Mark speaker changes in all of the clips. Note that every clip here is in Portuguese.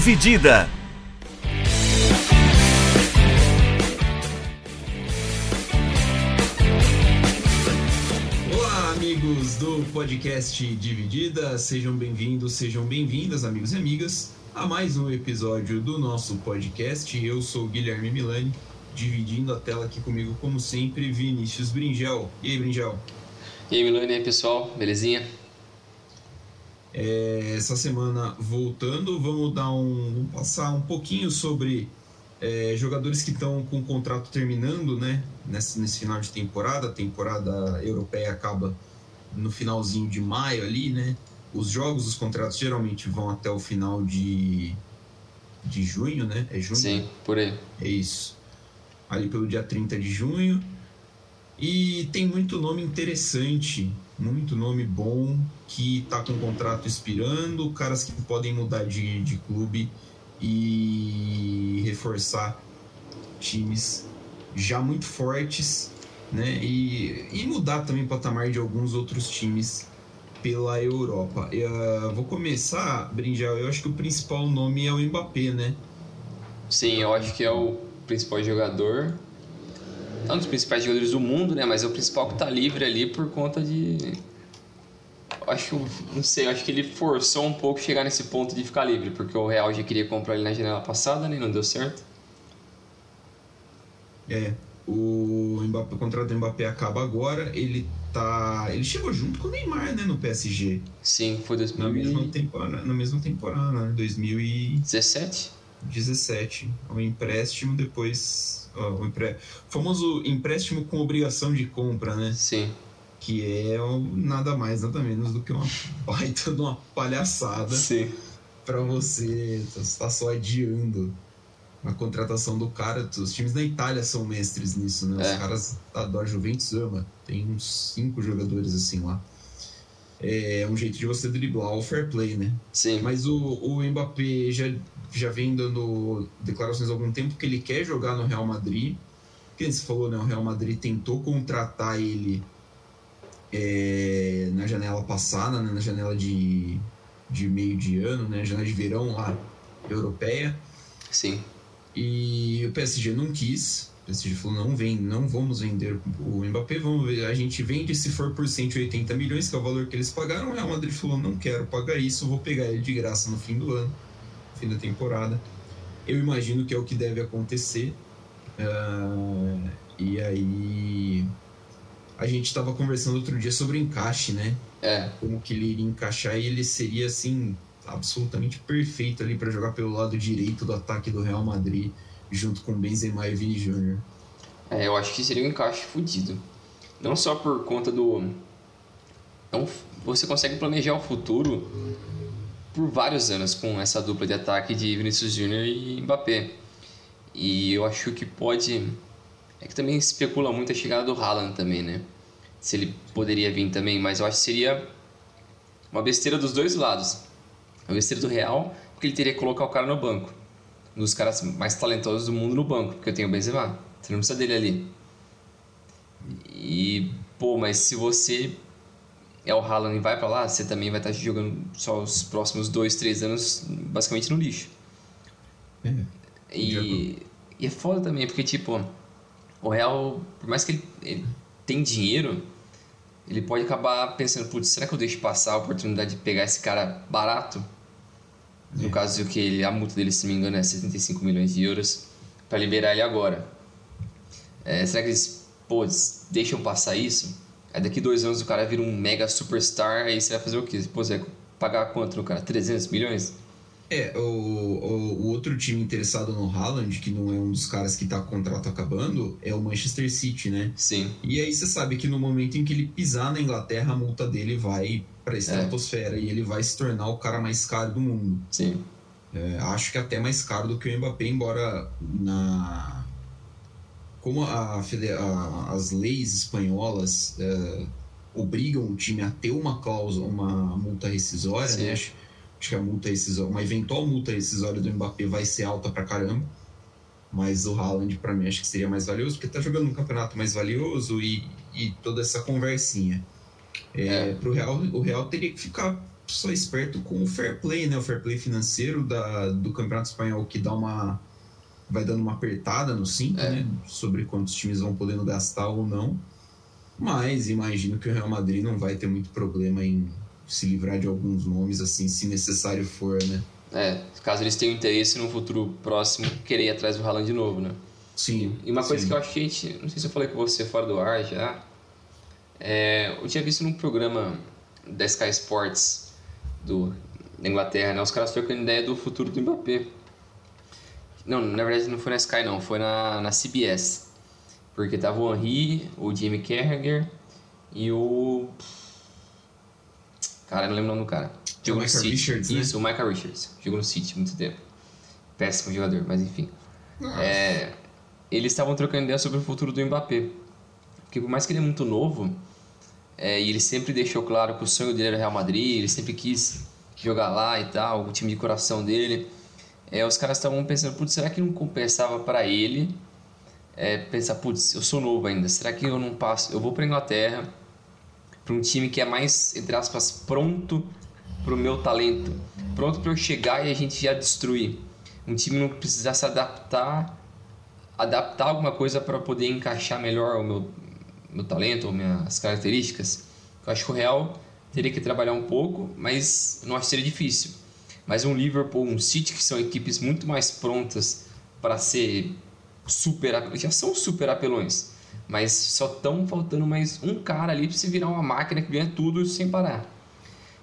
Speaker 1: Dividida.
Speaker 2: Olá, amigos do podcast Dividida, sejam bem-vindos, sejam bem-vindas, amigos e amigas, a mais um episódio do nosso podcast. Eu sou Guilherme Milani, dividindo a tela aqui comigo, como sempre, Vinícius Bringel. E aí, Bringel?
Speaker 3: E aí, Milani, e aí, pessoal, belezinha?
Speaker 2: É, essa semana voltando, vamos dar um vamos passar um pouquinho sobre é, jogadores que estão com o contrato terminando, né? Nesse, nesse final de temporada, a temporada europeia acaba no finalzinho de maio ali, né? Os jogos, os contratos geralmente vão até o final de, de junho, né? É junho?
Speaker 3: Sim, por aí.
Speaker 2: É isso. Ali pelo dia 30 de junho. E tem muito nome interessante, muito nome bom que tá com contrato expirando, caras que podem mudar de, de clube e reforçar times já muito fortes, né? E, e mudar também o patamar de alguns outros times pela Europa. Eu, uh, vou começar, Brinjal, eu acho que o principal nome é o Mbappé, né?
Speaker 3: Sim, eu acho que é o principal jogador é um dos principais jogadores do mundo, né? Mas é o principal que tá livre ali por conta de. Acho que, não sei, acho que ele forçou um pouco chegar nesse ponto de ficar livre, porque o Real já queria comprar ele na janela passada, né? Não deu certo.
Speaker 2: É, o, Mbappé, o contrato do Mbappé acaba agora, ele tá. Ele chegou junto com o Neymar, né, no PSG.
Speaker 3: Sim, foi 2000...
Speaker 2: na mesma temporada, na mesma temporada, né? 2017.
Speaker 3: 17?
Speaker 2: Um empréstimo depois o empre... famoso empréstimo com obrigação de compra, né?
Speaker 3: Sim.
Speaker 2: Que é nada mais, nada menos do que uma baita de uma palhaçada.
Speaker 3: Sim.
Speaker 2: Pra você estar tá só adiando a contratação do cara. Os times da Itália são mestres nisso, né?
Speaker 3: É.
Speaker 2: Os caras da Juventus ama. Tem uns cinco jogadores assim lá. É um jeito de você driblar o fair play, né?
Speaker 3: Sim.
Speaker 2: Mas o, o Mbappé já já vem dando declarações há algum tempo que ele quer jogar no Real Madrid. Que você falou, né? O Real Madrid tentou contratar ele é, na janela passada, né, na janela de, de meio de ano, né? Janela de verão lá, europeia.
Speaker 3: Sim.
Speaker 2: E o PSG não quis. O PSG falou: não vem, não vamos vender o Mbappé, vamos a gente vende se for por 180 milhões, que é o valor que eles pagaram. O Real Madrid falou: não quero pagar isso, vou pegar ele de graça no fim do ano fim da temporada. Eu imagino que é o que deve acontecer. Uh, e aí. A gente estava conversando outro dia sobre encaixe, né?
Speaker 3: É.
Speaker 2: Como que ele iria encaixar e ele seria assim absolutamente perfeito ali para jogar pelo lado direito do ataque do Real Madrid, junto com Benzema e Vini Jr.
Speaker 3: É, eu acho que seria um encaixe fodido. Não só por conta do. Então, você consegue planejar o futuro por vários anos com essa dupla de ataque de Vinicius Júnior e Mbappé. E eu acho que pode. É que também especula muito a chegada do Haaland também, né? Se ele poderia vir também, mas eu acho que seria uma besteira dos dois lados. Uma besteira do Real, porque ele teria que colocar o cara no banco. Dos caras mais talentosos do mundo no banco, porque eu tenho o Benzema. Você não precisa dele ali. E, pô, mas se você é o Haaland e vai para lá, você também vai estar tá jogando só os próximos dois, três anos basicamente no lixo.
Speaker 2: É.
Speaker 3: E, e, é foda também, porque tipo, o Real, por mais que ele, ele tem dinheiro, ele pode acabar pensando, putz, será que eu deixo passar a oportunidade de pegar esse cara barato? É. No caso que ele, a multa dele, se não me engano, é 75 milhões de euros, para liberar ele agora. É, será que eles, pô, deixam passar isso? Aí daqui dois anos o cara vira um mega superstar, aí você vai fazer o quê? Pô, você vai pagar quanto no cara? 300 milhões?
Speaker 2: É, o, o, o, outro time interessado no Haaland, que não é um dos caras que tá com o contrato acabando, é o Manchester City, né?
Speaker 3: Sim.
Speaker 2: E aí você sabe que no momento em que ele pisar na Inglaterra, a multa dele vai pra estratosfera é. e ele vai se tornar o cara mais caro do mundo.
Speaker 3: Sim.
Speaker 2: É, acho que até mais caro do que o Mbappé, embora na como a, a, as leis espanholas é, obrigam o time a ter uma cláusula, uma multa rescisória, né? Acho, acho, que a multa rescisória, uma eventual multa rescisória do Mbappé vai ser alta pra caramba. Mas o Haaland, para mim, acho que seria mais valioso, porque tá jogando um campeonato mais valioso e, e toda essa conversinha. É, é. Pro Real, o Real teria que ficar só esperto com o fair play, né? O fair play financeiro da, do Campeonato Espanhol que dá uma. vai dando uma apertada no cinto,
Speaker 3: É.
Speaker 2: né? Sobre quantos times vão podendo gastar ou não. Mas imagino que o Real Madrid não vai ter muito problema em se livrar de alguns nomes, assim, se necessário for, né?
Speaker 3: É, caso eles tenham interesse no futuro próximo, querer ir atrás do Haaland de novo, né?
Speaker 2: Sim.
Speaker 3: E uma coisa
Speaker 2: sim.
Speaker 3: que eu acho que a gente. Não sei se eu falei com você fora do ar já. É, eu tinha visto num programa da Sky Sports do, da Inglaterra, né? Os caras trocando ideia do futuro do Mbappé. Não, na verdade não foi na Sky não, foi na, na CBS. Porque tava o Henry, o Jamie Carragher e o. Cara, não lembro o nome do cara. Jogou no
Speaker 2: Michael
Speaker 3: City.
Speaker 2: Richards, né?
Speaker 3: Isso, o Michael Richards. Jogou no City muito tempo. Péssimo jogador, mas enfim. É, eles estavam trocando ideia sobre o futuro do Mbappé. Porque por mais que ele é muito novo, é, e ele sempre deixou claro que o sonho dele era o Real Madrid, ele sempre quis jogar lá e tal, o time de coração dele. É, os caras estavam pensando, putz, será que não compensava para ele é, pensar, putz, eu sou novo ainda, será que eu não passo, eu vou para Inglaterra, para um time que é mais, entre aspas, pronto pro meu talento, pronto para eu chegar e a gente já destruir. Um time não precisar se adaptar, adaptar alguma coisa para poder encaixar melhor o meu, meu talento ou minhas características. Eu acho que o Real teria que trabalhar um pouco, mas não acho que seria difícil. Mas um Liverpool, um City, que são equipes muito mais prontas para ser super, já são super apelões, mas só estão faltando mais um cara ali para se virar uma máquina que ganha tudo sem parar.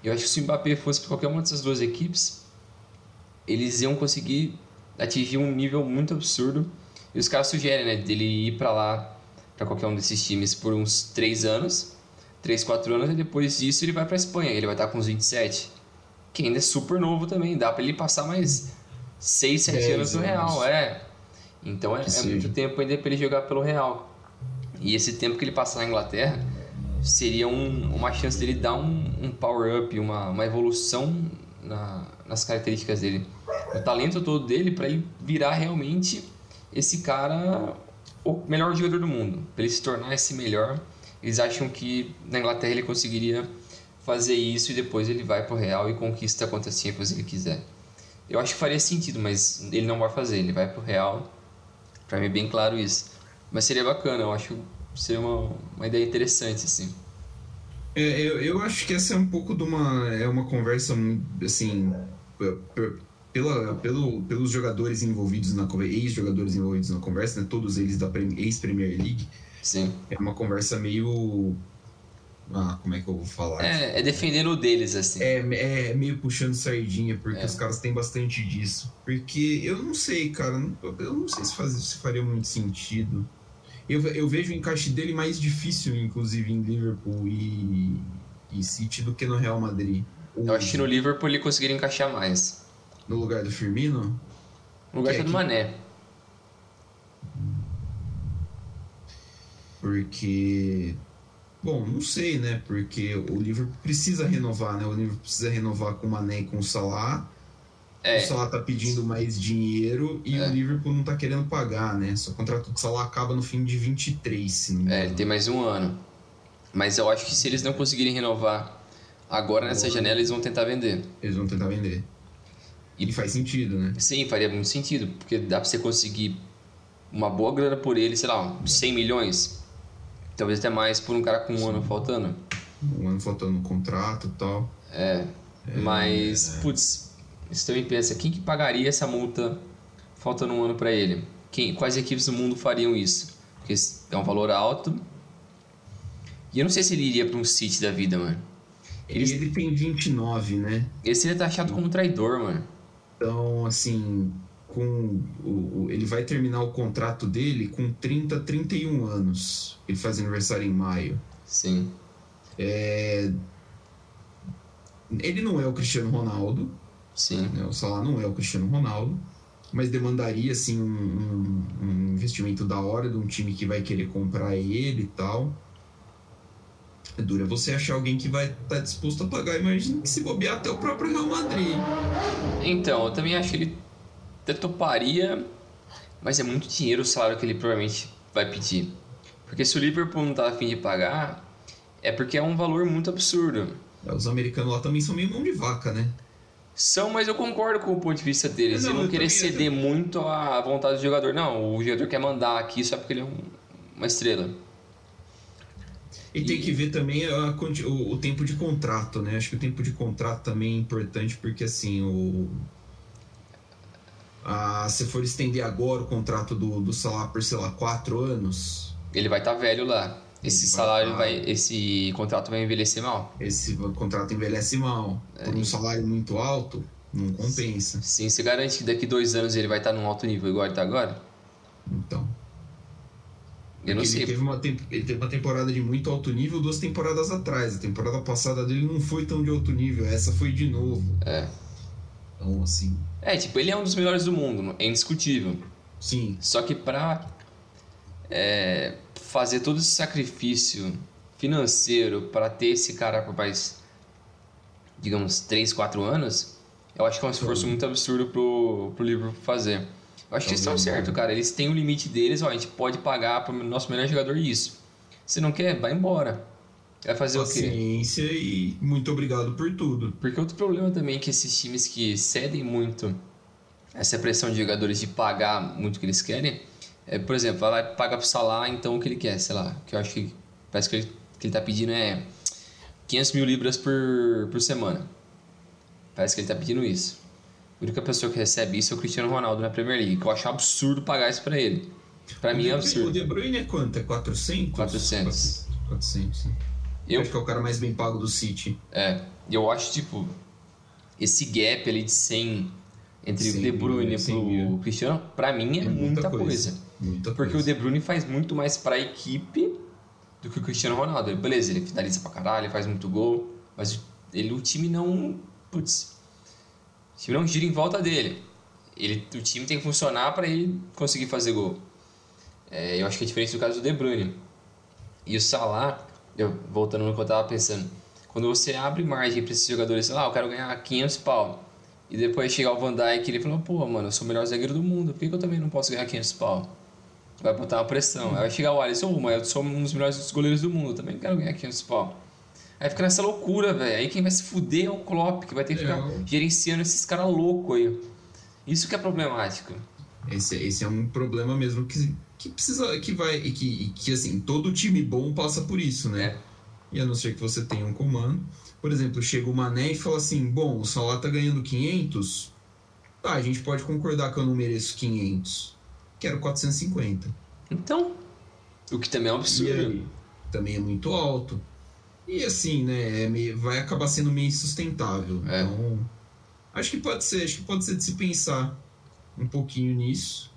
Speaker 3: Eu acho que se o Mbappé fosse para qualquer uma dessas duas equipes, eles iam conseguir atingir um nível muito absurdo. E os caras sugerem, né, dele ir para lá, para qualquer um desses times por uns 3 anos, 3, 4 anos, e depois disso ele vai para Espanha, ele vai estar com uns 27. Que ainda é super novo também, dá para ele passar mais 6, 7
Speaker 2: Dez
Speaker 3: anos no. Real, é. Então é, é muito tempo ainda para ele jogar pelo Real. E esse tempo que ele passar na Inglaterra seria um- uma chance dele dar um, um power-up, uma, uma evolução na- nas características dele. O talento todo dele para ele virar realmente esse cara, o melhor jogador do mundo. Para ele se tornar esse melhor, eles acham que na Inglaterra ele conseguiria fazer isso e depois ele vai pro Real e conquista quantas Champions ele quiser. Eu acho que faria sentido, mas ele não vai fazer, ele vai pro Real. Pra mim é bem claro isso. Mas seria bacana, eu acho que seria uma, uma ideia interessante, assim.
Speaker 2: É, eu, eu acho que essa é um pouco de uma. É uma conversa, assim. Pela, pelo, pelos jogadores envolvidos na conversa, ex-jogadores envolvidos na conversa, né, todos eles da Prem- ex-Premier League,
Speaker 3: Sim.
Speaker 2: é uma conversa meio. Ah, como é que eu vou falar?
Speaker 3: É, é defendendo o deles, assim.
Speaker 2: É, é meio puxando sardinha, porque
Speaker 3: É.
Speaker 2: os caras têm bastante disso. Porque eu não sei, cara, eu não sei se, faz, se faria muito sentido. Eu, eu vejo o encaixe dele mais difícil, inclusive, em Liverpool e, e City do que no Real Madrid.
Speaker 3: Eu acho que no Liverpool ele conseguiria encaixar mais.
Speaker 2: No lugar do Firmino?
Speaker 3: No lugar
Speaker 2: Que é
Speaker 3: do
Speaker 2: que-
Speaker 3: Mané.
Speaker 2: Porque. Bom, não sei, né? Porque o Liverpool precisa renovar, né? O Liverpool precisa renovar com o Mané e com o Salah.
Speaker 3: É,
Speaker 2: O Salah tá pedindo mais dinheiro e
Speaker 3: É.
Speaker 2: o Liverpool não tá querendo pagar, né? Só o contrato do Salah acaba no fim de 23, se não me
Speaker 3: é, ele tem mais um ano. Mas eu acho que se eles não conseguirem renovar agora nessa janela, eles vão tentar vender.
Speaker 2: Eles vão tentar vender. E faz sentido, né?
Speaker 3: Sim, faria muito sentido, porque dá pra você conseguir uma boa grana por ele, sei lá, uns 100 milhões. Talvez até mais por um cara com um ano faltando.
Speaker 2: Um ano faltando no contrato e tal.
Speaker 3: É, mas, putz, você também pensa, quem que pagaria essa multa faltando um ano pra ele? Quem, quais equipes do mundo fariam isso? Porque é um valor alto. E eu não sei se ele iria pra um City da vida, mano.
Speaker 2: Ele, ele tem 29, né?
Speaker 3: Ele seria taxado como traidor, mano.
Speaker 2: Então, assim, com o, ele vai terminar o contrato dele com 30, 31 anos. Ele faz aniversário em maio.
Speaker 3: Sim.
Speaker 2: Ele não é o Cristiano Ronaldo,
Speaker 3: Sim.
Speaker 2: né? O Salah não é o Cristiano Ronaldo, mas demandaria assim um, um- investimento da hora de um time que vai querer comprar ele e tal. É duro é você achar alguém que vai estar disposto a pagar. Imagina que se bobear até o próprio Real Madrid.
Speaker 3: Então, eu também acho que ele até toparia, mas é muito dinheiro o salário que ele provavelmente vai pedir. Porque se o Liverpool não tá afim de pagar, é porque é um valor muito absurdo.
Speaker 2: É, os americanos lá também são meio mão de vaca, né?
Speaker 3: São, mas eu concordo com o ponto de vista deles.
Speaker 2: Não,
Speaker 3: Não, não
Speaker 2: eu
Speaker 3: querer
Speaker 2: também-
Speaker 3: ceder muito à vontade do jogador. Não, o jogador quer mandar aqui só porque ele é um- uma estrela.
Speaker 2: E tem que ver também a o, o tempo de contrato, né? Acho que o tempo de contrato também é importante, porque assim, o. Ah, se for estender agora o contrato do, do Salah por, sei lá, quatro anos,
Speaker 3: Ele vai estar velho lá. Esse salário
Speaker 2: tá-
Speaker 3: vai. Esse contrato vai envelhecer mal.
Speaker 2: esse contrato envelhece mal. Por um salário muito alto, não compensa.
Speaker 3: Sim, você garante que daqui dois anos ele vai estar num alto nível igual ele tá agora?
Speaker 2: Então.
Speaker 3: Eu não
Speaker 2: ele,
Speaker 3: sei.
Speaker 2: Teve uma ele teve uma temporada de muito alto nível duas temporadas atrás. A temporada passada dele não foi tão de alto nível, essa foi de novo.
Speaker 3: É.
Speaker 2: Então, assim,
Speaker 3: É, tipo, ele é um dos melhores do mundo, é indiscutível.
Speaker 2: sim,
Speaker 3: Só que pra é, fazer todo esse sacrifício financeiro para ter esse cara por mais, digamos, 3, 4 anos, eu acho que é um esforço muito absurdo pro, pro Liverpool fazer. Eu acho que eles estão certo, cara. Eles têm o limite deles, ó, a gente pode pagar pro nosso melhor jogador isso. Se não quer, vai embora. Vai fazer o quê?
Speaker 2: paciência e muito obrigado por tudo.
Speaker 3: Porque outro problema também é que esses times que cedem muito essa pressão de jogadores de pagar muito o que eles querem, é, por exemplo, vai lá e paga pro Salah então o que ele quer, sei lá, que eu acho que parece que ele, que ele tá pedindo é 500 mil libras por, por semana. Parece que ele tá pedindo isso. A única pessoa que recebe isso é o Cristiano Ronaldo na Premier League, que eu acho absurdo pagar isso pra ele. Pra mim é
Speaker 2: O
Speaker 3: absurdo.
Speaker 2: De Bruyne é quanto? É 400?
Speaker 3: 400.
Speaker 2: 400. né?
Speaker 3: Eu,
Speaker 2: Acho que é o cara mais bem pago do City.
Speaker 3: É, e eu acho, tipo, esse gap ali de 100 entre o
Speaker 2: 100
Speaker 3: De Bruyne
Speaker 2: mil, 100
Speaker 3: pro
Speaker 2: mil.
Speaker 3: Cristiano, pra mim é, muita, coisa.
Speaker 2: Muita
Speaker 3: Porque
Speaker 2: coisa.
Speaker 3: o De Bruyne faz muito mais pra equipe do que o Cristiano Ronaldo. Ele- Beleza, ele finaliza pra caralho, ele faz muito gol, mas o- ele, o time não. Putz. O time não gira em volta dele. Ele, o time tem que funcionar pra ele conseguir fazer gol. É, eu acho que é diferente do caso do De Bruyne. E o Salah, eu, voltando no que eu tava pensando, quando você abre margem pra esses jogadores, sei lá, eu quero ganhar 500 pau. E depois chegar o Van Dijk e ele falou, pô, mano, eu sou o melhor zagueiro do mundo, por que, que eu também não posso ganhar 500 pau? Vai botar uma pressão. Aí vai chegar o Alisson, "Ô, mas eu sou um dos melhores goleiros do mundo, também quero ganhar 500 pau. Aí fica nessa loucura, velho. Aí quem vai se fuder é o Klopp, que vai ter que
Speaker 2: É,
Speaker 3: ficar
Speaker 2: o-
Speaker 3: gerenciando esses caras loucos aí. Isso que é problemático.
Speaker 2: Esse, esse é um problema mesmo que, que precisa. que vai. e que, que assim, todo time bom passa por isso, né?
Speaker 3: É.
Speaker 2: E a não ser que você tenha um comando. Por exemplo, chega o Mané e fala assim: bom, o Salah tá ganhando 500. Tá, a gente pode concordar que eu não mereço 500. Quero 450.
Speaker 3: Então, o que também é um absurdo.
Speaker 2: aí? Também é muito alto. E assim, né? é meio- vai acabar sendo meio insustentável.
Speaker 3: É.
Speaker 2: Então, acho que pode ser, acho que pode ser de se pensar um pouquinho nisso.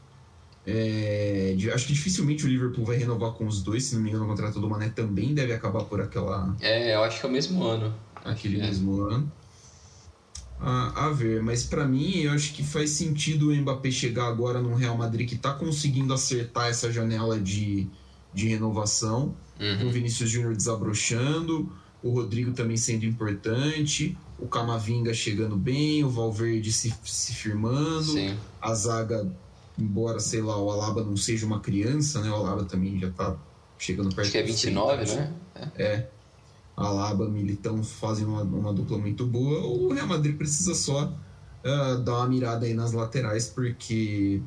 Speaker 2: É, de- acho que dificilmente o Liverpool vai renovar com os dois, se não me engano, o contrato do Mané também deve acabar por aquela,
Speaker 3: É, eu acho que é o mesmo ano.
Speaker 2: aquele
Speaker 3: É.
Speaker 2: mesmo ano. A, a ver, mas pra mim eu acho que faz sentido o Mbappé chegar agora no Real Madrid que tá conseguindo acertar essa janela de, de renovação
Speaker 3: Uhum.
Speaker 2: o Vinícius Júnior desabrochando, o Rodrigo também sendo importante, o Camavinga chegando bem, o Valverde se, se firmando,
Speaker 3: Sim.
Speaker 2: a zaga, embora, sei lá, o Alaba não seja uma criança, né? O Alaba também já tá chegando perto
Speaker 3: Acho que é
Speaker 2: dos
Speaker 3: 29,
Speaker 2: 30,
Speaker 3: né?
Speaker 2: É. Alaba, Militão fazem uma, uma dupla muito boa. O Real Madrid precisa só ah, dar uma mirada aí nas laterais, porque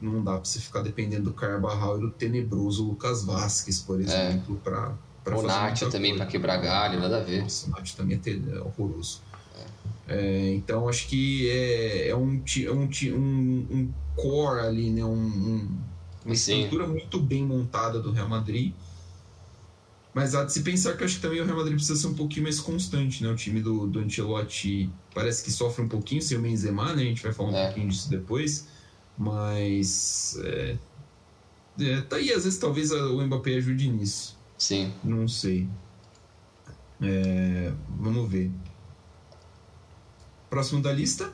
Speaker 2: não dá pra você ficar dependendo do Carvajal e do tenebroso Lucas Vasquez, por exemplo, pra, pra
Speaker 3: O
Speaker 2: fazer
Speaker 3: Nacho
Speaker 2: muita
Speaker 3: também pra quebrar galho, nada a ver.
Speaker 2: Nossa, o Nacho também é, é horroroso. É, então acho que é, é, um, é um, um, um core ali, né? Um, um- uma
Speaker 3: Sim.
Speaker 2: estrutura muito bem montada do Real Madrid. Mas há de se pensar que acho que também o Real Madrid precisa ser um pouquinho mais constante, né? O time do, do Ancelotti parece que sofre um pouquinho sem o Benzema, né? A gente vai falar um
Speaker 3: É.
Speaker 2: pouquinho disso depois. Mas... É, é, tá aí, às vezes talvez a- o Mbappé ajude nisso.
Speaker 3: Sim.
Speaker 2: Não sei. É, vamos ver. Próximo da lista?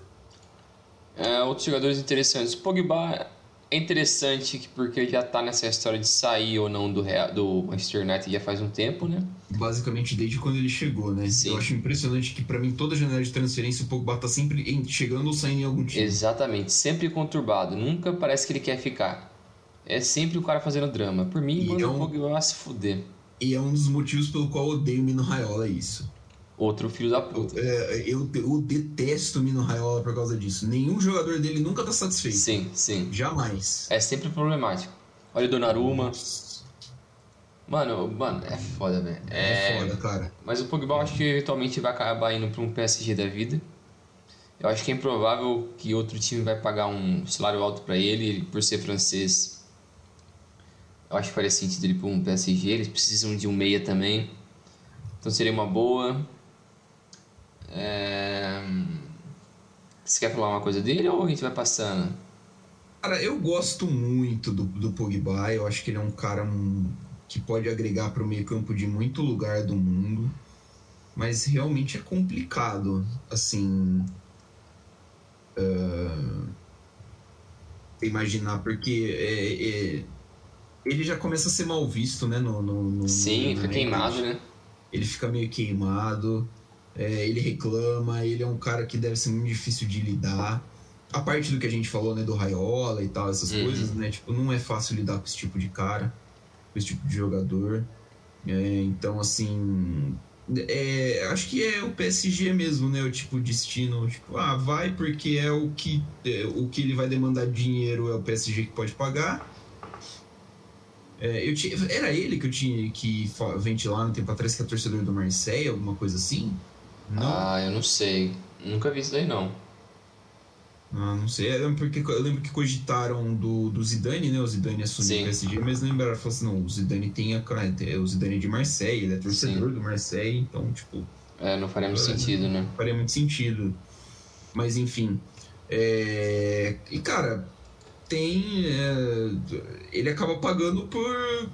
Speaker 3: É, outros jogadores interessantes. Pogba é interessante que- porque já tá nessa história de sair ou não do, Real, do Manchester United já faz um tempo, né?
Speaker 2: Basicamente desde quando ele chegou, né?
Speaker 3: Sim.
Speaker 2: Eu acho impressionante que pra mim toda janela de transferência o Pogba tá sempre em- chegando ou saindo em algum time.
Speaker 3: Exatamente. Sempre conturbado. Nunca parece que ele quer ficar. É sempre o cara fazendo drama. Por mim, manda
Speaker 2: é
Speaker 3: o
Speaker 2: um-
Speaker 3: Pogba se fuder.
Speaker 2: E é um dos motivos pelo qual eu odeio o Mino Raiola, é isso.
Speaker 3: Outro filho da puta.
Speaker 2: É, eu, eu detesto o Mino Raiola por causa disso. Nenhum jogador dele nunca tá satisfeito.
Speaker 3: Sim, sim.
Speaker 2: Jamais.
Speaker 3: É sempre problemático. Olha o Donnarumma. Mano, mano, é foda, velho.
Speaker 2: É, foda, cara.
Speaker 3: Mas o Pogba eu acho que eventualmente vai acabar indo pra um PSG da vida. Eu acho que é improvável que outro time vai pagar um salário alto pra ele, ele por ser francês. Eu acho que faria sentido ele pra um PSG, eles precisam de um meia também. Então seria uma boa. É... Você quer falar uma coisa dele ou a gente vai passando?
Speaker 2: Cara, eu gosto muito do, do Pogba. Eu acho que ele é um cara um, que pode agregar para o meio campo de muito lugar do mundo. Mas realmente é complicado, assim... Uh, imaginar, porque é, é, ele já começa a ser mal visto, né? No, no, no
Speaker 3: Sim,
Speaker 2: no,
Speaker 3: fica queimado, né?
Speaker 2: Ele fica meio queimado, é, ele reclama, ele é um cara que deve ser muito difícil de lidar. A parte do que a gente falou, né, do Raiola e tal, essas uhum. coisas, né? Tipo, não é fácil lidar com esse tipo de cara, com esse tipo de jogador. É, então, assim, é, acho que é o PSG mesmo, né? O tipo destino, tipo, ah, vai porque é o que é, o que ele vai demandar dinheiro é o PSG que pode pagar. É, eu tinha, era ele que eu tinha que ventilar no tempo atrás que é torcedor do Marseille, alguma coisa assim?
Speaker 3: Não? Ah, eu não sei. Nunca vi isso daí não.
Speaker 2: Ah, não sei. Eu lembro, porque, eu lembro que cogitaram do, do Zidane, né? O Zidane assumiu o PSG, mas não lembraram. Falaram assim, não, o Zidane tem a o Zidane é de Marseille, ele é torcedor Sim. do Marseille, então, tipo...
Speaker 3: É, não faria muito é, sentido, né? Não
Speaker 2: faria muito sentido. Mas, enfim. É... E, cara, tem... É... Ele acaba pagando por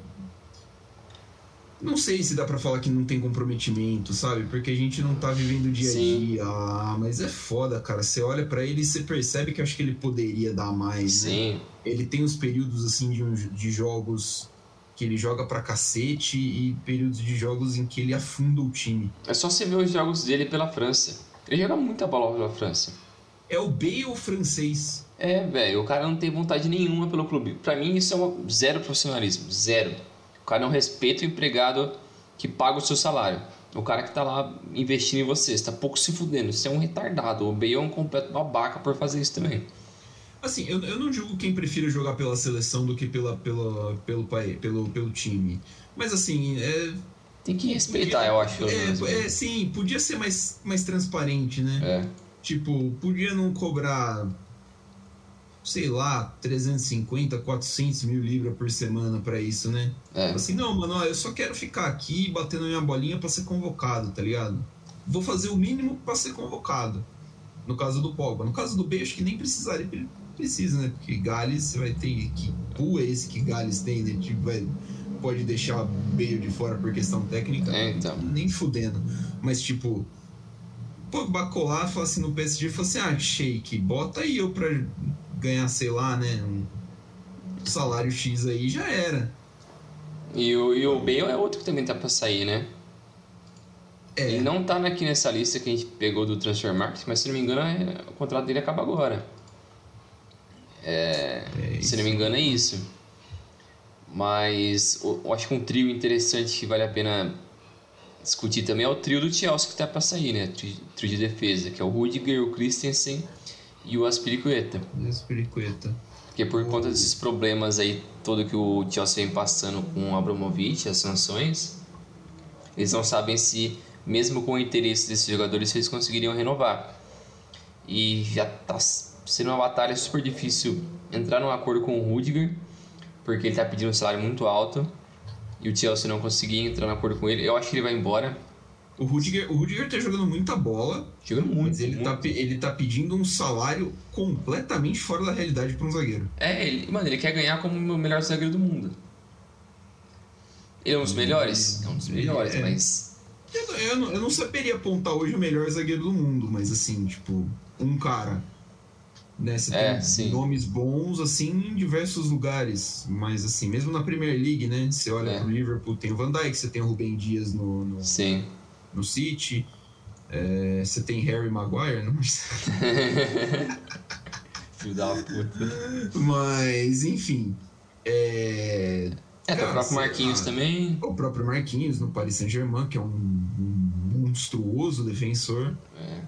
Speaker 2: não sei se dá para falar que não tem comprometimento, sabe? Porque a gente não tá vivendo o dia a dia. Ah, mas é foda, cara. Você olha para ele e você percebe que acho que ele poderia dar mais. Né? Sim. Né? Ele tem os períodos assim de, de jogos que ele joga pra cacete e períodos de jogos em que ele afunda o time.
Speaker 3: É só você ver os jogos dele pela França. Ele joga muita bola pela França.
Speaker 2: É o Bale francês.
Speaker 3: É, velho. O cara não tem vontade nenhuma pelo clube. Para mim isso é um zero profissionalismo, zero. O cara não respeita o empregado que paga o seu salário. O cara que tá lá investindo em você, você tá pouco se fudendo. Você é um retardado. O Bale é um completo babaca por fazer isso também.
Speaker 2: Assim, eu, eu não julgo quem prefira jogar pela seleção do que pela, pela, pelo, pelo, pelo time. Mas assim, é,
Speaker 3: Tem que respeitar, podia, eu acho.
Speaker 2: É, é, sim, podia ser mais, mais transparente, né?
Speaker 3: É.
Speaker 2: Tipo, podia não cobrar sei lá, 350, 400 mil libras por semana para isso, né? É. Assim, não, mano, ó, eu só quero ficar aqui batendo minha bolinha para ser convocado, tá ligado? Vou fazer o mínimo para ser convocado. No caso do Pogba. No caso do B, acho que nem precisaria, precisa, né? Porque Gales, você vai ter. Que pool é esse que Gales tem, né? Tipo, vai, pode deixar meio de fora por questão técnica.
Speaker 3: É, então.
Speaker 2: Nem fudendo. Mas, tipo. Pogba colar, fala assim no PSG, fala assim: ah, shake, bota aí eu pra ganhar, sei lá, né? Um salário X aí já era.
Speaker 3: E o, e o Bale é outro que também tá pra sair, né? É. Ele não tá aqui nessa lista que a gente pegou do Transfer Market, mas se não me engano, é, o contrato dele acaba agora. É, é se não me engano, é isso. Mas eu acho que um trio interessante que vale a pena discutir também é o trio do Chelsea que tá pra sair, né? Trio, trio de defesa, que é o Rudiger, o Christensen e o Aspiricueta.
Speaker 2: Aspiricueta.
Speaker 3: Porque por conta desses problemas aí, todo que o Chelsea vem passando com o Abramovich, as sanções, eles não sabem se, mesmo com o interesse desses jogadores, eles conseguiriam renovar. E já está sendo uma batalha super difícil entrar num acordo com o Rudiger, porque ele está pedindo um salário muito alto, e o Chelsea não conseguir entrar num acordo com ele. Eu acho que ele vai embora,
Speaker 2: o Rudiger, o Rudiger tá jogando muita bola.
Speaker 3: Jogando muito.
Speaker 2: Mas ele, tá
Speaker 3: muito.
Speaker 2: Tá, ele tá pedindo um salário completamente fora da realidade para um zagueiro.
Speaker 3: É, ele, mano, ele quer ganhar como o melhor zagueiro do mundo. Ele é um dos melhores? É um dos melhores, é. mas.
Speaker 2: Eu, eu, não, eu não saberia apontar hoje o melhor zagueiro do mundo, mas assim, tipo, um cara. Né? Você é, tem sim. nomes bons, assim, em diversos lugares. Mas, assim, mesmo na Premier League, né? Você olha é. pro Liverpool, tem o Van Dijk, você tem o Rubem Dias no, no,
Speaker 3: sim
Speaker 2: no City. É, você tem Harry Maguire no
Speaker 3: Filho da puta.
Speaker 2: Mas, enfim. É,
Speaker 3: é cara, o próprio Marquinhos também.
Speaker 2: O próprio Marquinhos no Paris Saint-Germain, que é um, um, monstruoso defensor.
Speaker 3: É.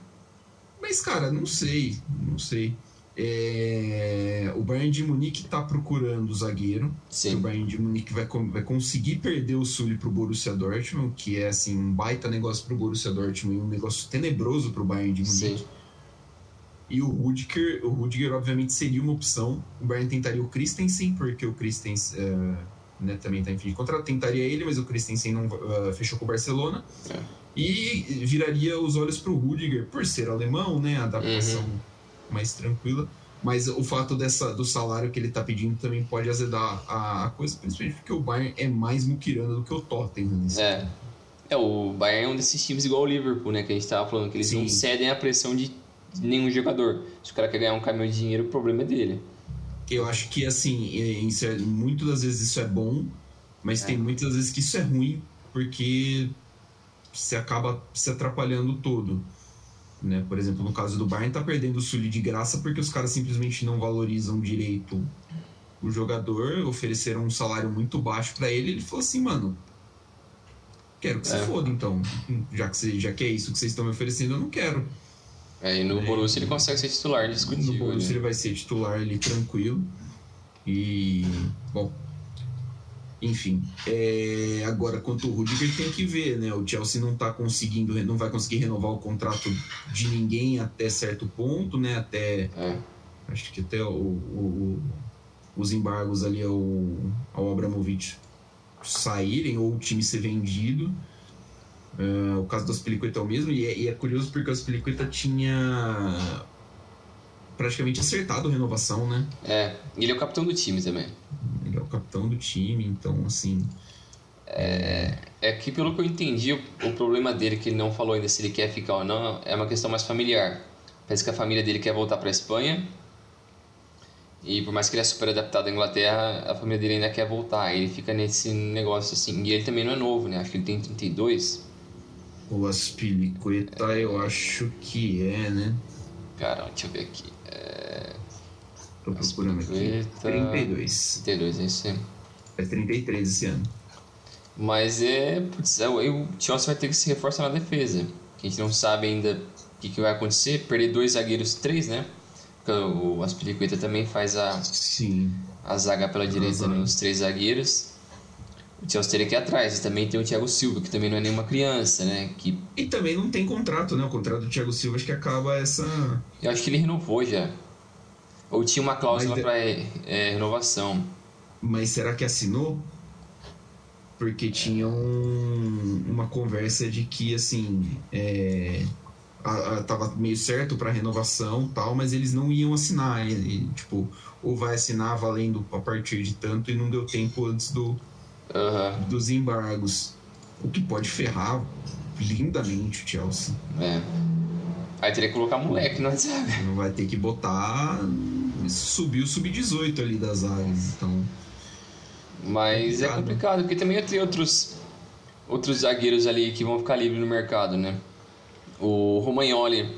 Speaker 2: Mas, cara, não sei, não sei. É, o Bayern de Munique tá procurando o zagueiro. O Bayern de Munique vai, vai conseguir perder o Sully pro Borussia Dortmund, que é assim um baita negócio pro Borussia Dortmund e um negócio tenebroso pro Bayern de Munique.
Speaker 3: Sim.
Speaker 2: E o Rudiger, o Rudiger obviamente seria uma opção. O Bayern tentaria o Christensen, porque o Christensen uh, né, também está em fim de contrato. Tentaria ele, mas o Christensen não uh, fechou com o Barcelona.
Speaker 3: É.
Speaker 2: E viraria os olhos para o Rudiger, por ser alemão, né? A adaptação
Speaker 3: Uhum.
Speaker 2: Mais tranquila. Mas o fato dessa, do salário que ele está pedindo também pode azedar a, a coisa, principalmente porque o Bayern é mais muquirana do que o Tottenham. nesse
Speaker 3: É. É, o Bayern é um desses times igual o Liverpool, né? Que a gente tava falando, que eles
Speaker 2: Sim.
Speaker 3: não cedem à pressão de nenhum jogador. Se o cara quer ganhar um caminhão de dinheiro, o problema é dele.
Speaker 2: Eu acho que, assim, isso é, muitas das vezes isso é bom, mas
Speaker 3: É.
Speaker 2: tem muitas vezes que isso é ruim, porque você acaba se atrapalhando todo. Né? Por exemplo, no caso do Bayern, tá perdendo o Sully de graça porque os caras simplesmente não valorizam direito o jogador, ofereceram um salário muito baixo para ele, ele falou assim, mano, quero que você
Speaker 3: É.
Speaker 2: foda, então. Já que, você, já que é isso que vocês estão me oferecendo, eu não quero.
Speaker 3: É, e no
Speaker 2: É.
Speaker 3: Borussia ele consegue ser titular
Speaker 2: No
Speaker 3: discutível.
Speaker 2: Borussia
Speaker 3: né?
Speaker 2: ele vai ser titular ali tranquilo. E. Bom. Enfim. é, agora, quanto o Rudiger tem que ver, né? O Chelsea não tá conseguindo, não vai conseguir renovar o contrato de ninguém até certo ponto, né? Até.
Speaker 3: É.
Speaker 2: Acho que até o, o- o- os embargos ali ao, ao Abramovich saírem ou o time ser vendido. É, o caso do Aspilicueta é o mesmo, e é, e é curioso porque o Aspilicueta tinha praticamente acertado a renovação, né?
Speaker 3: É, e ele é o capitão do time também.
Speaker 2: Ele é o capitão do time, então assim.
Speaker 3: É que, pelo que eu entendi, o, o problema dele, que ele não falou ainda se ele quer ficar ou não, é uma questão mais familiar. Parece que a família dele quer voltar para Espanha. E por mais que ele é super adaptado à Inglaterra, a família dele ainda quer voltar. Ele fica nesse negócio assim. E ele também não é novo, né? Acho que ele tem 32.
Speaker 2: O Aspilicueta eu acho que é, né?
Speaker 3: Cara, deixa eu ver aqui.
Speaker 2: Tô procurando aqui.
Speaker 3: Aspilicueta.
Speaker 2: 32.
Speaker 3: 32, é isso aí.
Speaker 2: É 33 esse ano.
Speaker 3: Mas é. Putz, é, o Chelsea vai ter que se reforçar na defesa. Que a gente não sabe ainda o que, que vai acontecer. Perder dois zagueiros, três, né? Porque o Aspilicueta também faz a,
Speaker 2: Sim.
Speaker 3: a zaga pela direita
Speaker 2: Uhum.
Speaker 3: nos três zagueiros. O Chelsea teria que ir atrás. E também tem o Thiago Silva, que também não é nenhuma criança, né? Que
Speaker 2: E também não tem contrato, né? O contrato do Thiago Silva acho que acaba essa.
Speaker 3: eu acho que ele renovou já. Ou tinha uma cláusula
Speaker 2: Mas de-
Speaker 3: para renovação.
Speaker 2: Mas será que assinou? Porque tinha um- uma conversa de que, assim, é, a- a- tava meio certo para renovação tal, mas eles não iam assinar. E, e, tipo, ou vai assinar valendo a partir de tanto e não deu tempo antes do,
Speaker 3: Aham,
Speaker 2: dos embargos. O que pode ferrar lindamente o Chelsea.
Speaker 3: é. Aí teria que colocar moleque na zaga.
Speaker 2: Não vai ter que botar. Subir o sub-18 ali das áreas. Então.
Speaker 3: Mas é
Speaker 2: Complicado.
Speaker 3: complicado, porque também tem outros, outros zagueiros ali que vão ficar livres no mercado, né? O Romagnoli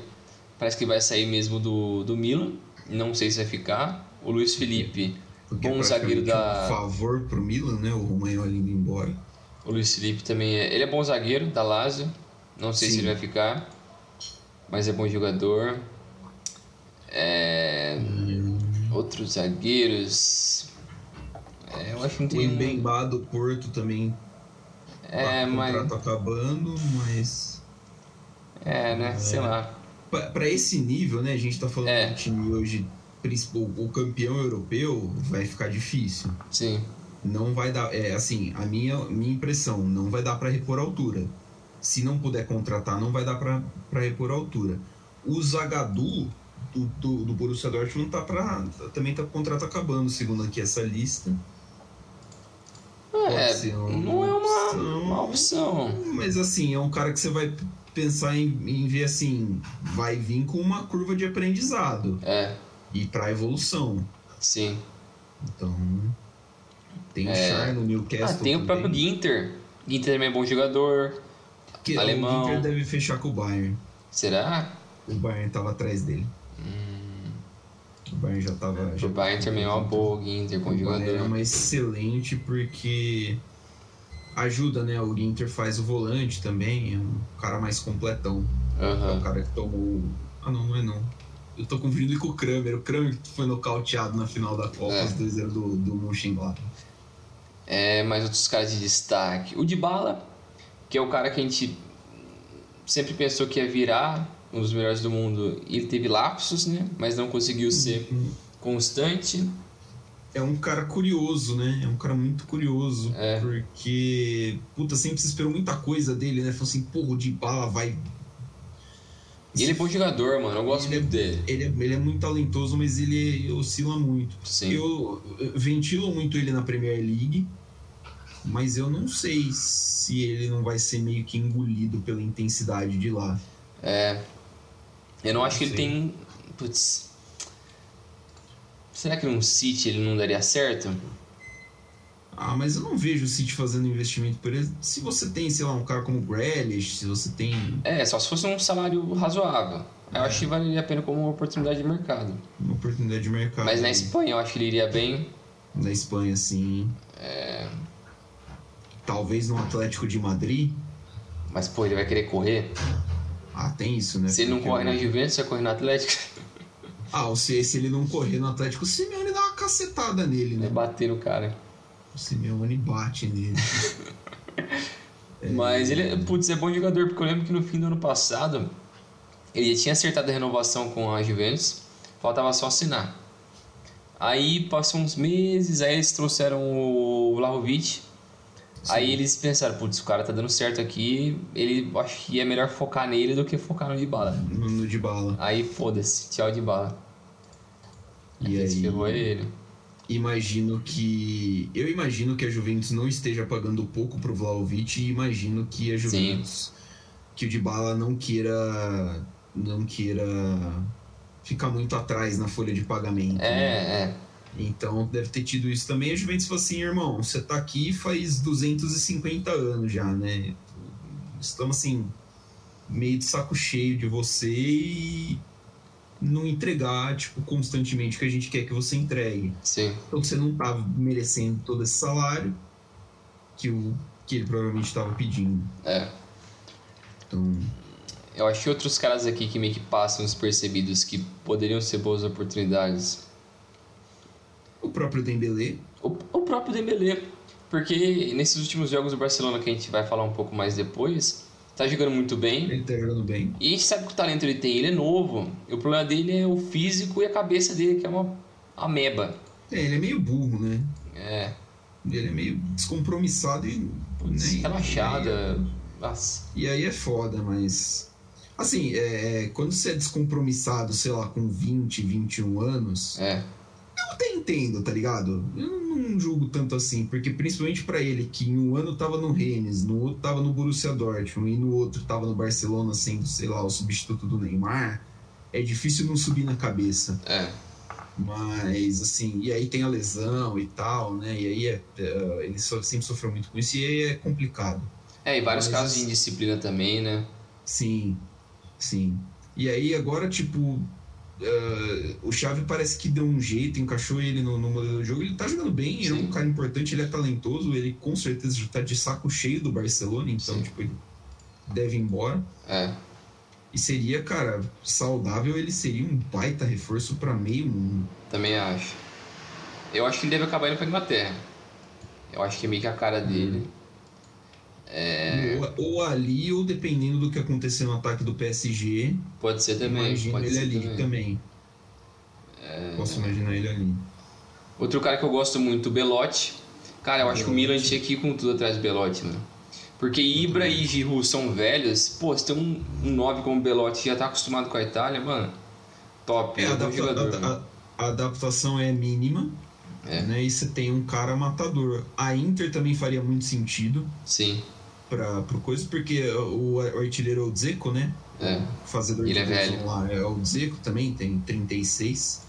Speaker 3: parece que vai sair mesmo do, do Milan, não sei se vai ficar. O Luiz Felipe,
Speaker 2: Porque
Speaker 3: bom
Speaker 2: é
Speaker 3: zagueiro da.
Speaker 2: um favor pro Milan, né? O Romagnoli indo embora.
Speaker 3: O Luiz Felipe também é. Ele é bom zagueiro da Lazio, não sei se
Speaker 2: Sim.
Speaker 3: ele vai ficar, mas é bom jogador. É, Outros zagueiros. É, eu acho que não
Speaker 2: O
Speaker 3: tem. um-
Speaker 2: Mbemba do Porto também.
Speaker 3: É,
Speaker 2: o
Speaker 3: mas.
Speaker 2: contrato acabando, mas.
Speaker 3: É, né? Sei lá.
Speaker 2: Pra, pra esse nível, né? A gente tá falando
Speaker 3: É.
Speaker 2: de um time hoje. Principal- O campeão europeu vai ficar difícil.
Speaker 3: Sim.
Speaker 2: Não vai dar. É assim, a minha, minha impressão, não vai dar pra repor a altura. Se não puder contratar, não vai dar pra pra repor a altura. O Zagadou do, do, do Borussia Dortmund tá pra, também tá com o contrato acabando, segundo aqui essa lista.
Speaker 3: É, não é uma,
Speaker 2: opção.
Speaker 3: uma opção.
Speaker 2: Mas assim, é um cara que você vai pensar em, em ver assim, vai vir com uma curva de aprendizado
Speaker 3: É,
Speaker 2: e para evolução.
Speaker 3: sim.
Speaker 2: Então, tem o
Speaker 3: É.
Speaker 2: Char no
Speaker 3: Ah,
Speaker 2: Newcastle.
Speaker 3: tem o
Speaker 2: também,
Speaker 3: próprio Ginter. Ginter também é bom jogador.
Speaker 2: que
Speaker 3: alemão.
Speaker 2: O Ginter deve fechar com o Bayern.
Speaker 3: Será?
Speaker 2: O Bayern tava atrás dele. O Bayern já tava. Já
Speaker 3: O Bayern também é uma boa, o Ginter, bom
Speaker 2: O Bayern é
Speaker 3: jogador.
Speaker 2: uma excelente porque ajuda, né? O Ginter faz o volante também, é um cara mais completão. É o cara que tomou. Ah, não, não é não. Eu tô confundindo com o Kramer. O Kramer que foi nocauteado na final da Copa,
Speaker 3: É.
Speaker 2: os 2 do, do Mönchengladbach.
Speaker 3: É, mais outros caras de destaque. O Dybala, que é o cara que a gente sempre pensou que ia virar um dos melhores do mundo. E ele teve lapsos, né? Mas não conseguiu ser constante.
Speaker 2: É um cara curioso, né? É um cara muito curioso.
Speaker 3: É.
Speaker 2: Porque, puta, sempre se esperou muita coisa dele, né? Falou assim, porra, o Dybala vai.
Speaker 3: E ele é bom jogador, mano. Eu gosto
Speaker 2: Ele é-
Speaker 3: muito dele.
Speaker 2: Ele é, ele é muito talentoso, mas ele oscila muito.
Speaker 3: Sim.
Speaker 2: Eu, eu ventilo muito ele na Premier League, mas eu não sei se ele não vai ser meio que engolido pela intensidade de lá.
Speaker 3: É. Eu não acho que ele
Speaker 2: Sei.
Speaker 3: tem. Putz. Será que num City ele não daria certo?
Speaker 2: Ah, mas eu não vejo o City fazendo investimento por ele. Se você tem, sei lá, um cara como o Grealish, se você tem
Speaker 3: É, só se fosse um salário razoável. Eu acho que valeria a pena como uma oportunidade de mercado.
Speaker 2: uma oportunidade de mercado.
Speaker 3: Mas na Espanha eu acho que ele iria bem.
Speaker 2: Na Espanha, sim.
Speaker 3: É,
Speaker 2: Talvez no Atlético de Madrid.
Speaker 3: Mas, pô, ele vai querer correr.
Speaker 2: Ah, tem isso, né?
Speaker 3: Se ele não
Speaker 2: Porque
Speaker 3: corre
Speaker 2: o-
Speaker 3: na Juventus, vai correr no Atlético.
Speaker 2: Ah, ou se, se ele não correr no Atlético, o Simeone dá uma cacetada nele, né?
Speaker 3: bater no cara.
Speaker 2: O Simeone bate nele.
Speaker 3: Mas ele, putz, é bom jogador, porque eu lembro que no fim do ano passado ele tinha acertado a renovação com a Juventus, faltava só assinar. Aí passou uns meses, aí eles trouxeram o Vlahovic. Aí eles pensaram, putz, o cara tá dando certo aqui, ele acho que é melhor focar nele do que focar no Dybala.
Speaker 2: no, no de bala.
Speaker 3: Aí foda-se, tchau Dybala.
Speaker 2: E
Speaker 3: Quem se
Speaker 2: aí,
Speaker 3: ferrou ele.
Speaker 2: Imagino que. Eu imagino que a Juventus não esteja pagando pouco pro Vlaovic e imagino que a Juventus. Que o Dybala não queira. Não queira ficar muito atrás na folha de pagamento. né?
Speaker 3: É, é.
Speaker 2: Então deve ter tido isso também. A Juventus falou assim, irmão, você tá aqui faz 250 anos já, né? Estamos assim, meio de saco cheio de você e não entregar, tipo, constantemente o que a gente quer que você entregue.
Speaker 3: Sim.
Speaker 2: Então você não tá merecendo todo esse salário que, o, que ele provavelmente estava pedindo.
Speaker 3: É.
Speaker 2: Então,
Speaker 3: Eu acho que outros caras aqui que meio que passam despercebidos que poderiam ser boas oportunidades.
Speaker 2: o próprio Dembélé,
Speaker 3: O, o próprio Dembélé. Porque nesses últimos jogos do Barcelona, que a gente vai falar um pouco mais depois, tá jogando muito bem.
Speaker 2: ele tá jogando bem.
Speaker 3: E a gente sabe que o talento ele tem, ele é novo. O problema dele é o físico e a cabeça dele, que é uma ameba.
Speaker 2: É, ele é meio burro, né?
Speaker 3: É,
Speaker 2: Ele é meio descompromissado e...
Speaker 3: putz,
Speaker 2: né,
Speaker 3: relaxada. Nossa.
Speaker 2: E aí é foda, mas. Assim, é, é, quando você é descompromissado, sei lá, com 20, 21 anos,
Speaker 3: É,
Speaker 2: eu até entendo, tá ligado? Eu não, julgo tanto assim, porque principalmente pra ele, que em um ano tava no Rennes, no outro tava no Borussia Dortmund e no outro tava no Barcelona sendo, sei lá, o substituto do Neymar, é difícil não subir na cabeça.
Speaker 3: é.
Speaker 2: Mas, assim, e aí tem a lesão e tal, né? E aí é, é, ele sempre sofreu muito com isso e aí é complicado.
Speaker 3: É, e vários
Speaker 2: Mas-
Speaker 3: casos de indisciplina também, né?
Speaker 2: Sim, sim. E aí agora, tipo, eh, o Xavi parece que deu um jeito, encaixou ele no, no modelo do jogo. Ele tá jogando bem, ele é um
Speaker 3: Sim.
Speaker 2: cara importante, ele é talentoso, ele com certeza já tá de saco cheio do Barcelona, então,
Speaker 3: Sim.
Speaker 2: tipo, ele deve ir embora.
Speaker 3: É.
Speaker 2: E seria, cara, saudável, ele seria um baita reforço pra meio mundo.
Speaker 3: Também acho. Eu acho que ele deve acabar indo pra Inglaterra. Eu acho que é meio que a cara dele. É.
Speaker 2: Ou, ou ali, ou dependendo do que acontecer no ataque do PSG,
Speaker 3: Pode ser também.
Speaker 2: imagino ele
Speaker 3: ser
Speaker 2: ali
Speaker 3: também.
Speaker 2: também. Posso imaginar ele ali.
Speaker 3: Outro cara que eu gosto muito, o Belotti. Cara, eu acho que o Milan tinha que ir com tudo atrás do Belotti, mano. Porque Ibra e Giroud são velhos. Pô, se tem um, um 9 como o Belotti já tá acostumado com a Itália, mano. Top.
Speaker 2: É,
Speaker 3: É,
Speaker 2: adapta-
Speaker 3: jogador,
Speaker 2: a-
Speaker 3: mano.
Speaker 2: a- a adaptação é mínima,
Speaker 3: É.
Speaker 2: né? E você tem um cara matador. A Inter também faria muito sentido
Speaker 3: Sim.
Speaker 2: Para pro coisa, porque o, o artilheiro é o Dzeko, né?
Speaker 3: É.
Speaker 2: O fazedor
Speaker 3: Ele
Speaker 2: de
Speaker 3: é velho.
Speaker 2: lá é o Dzeko também, tem 36.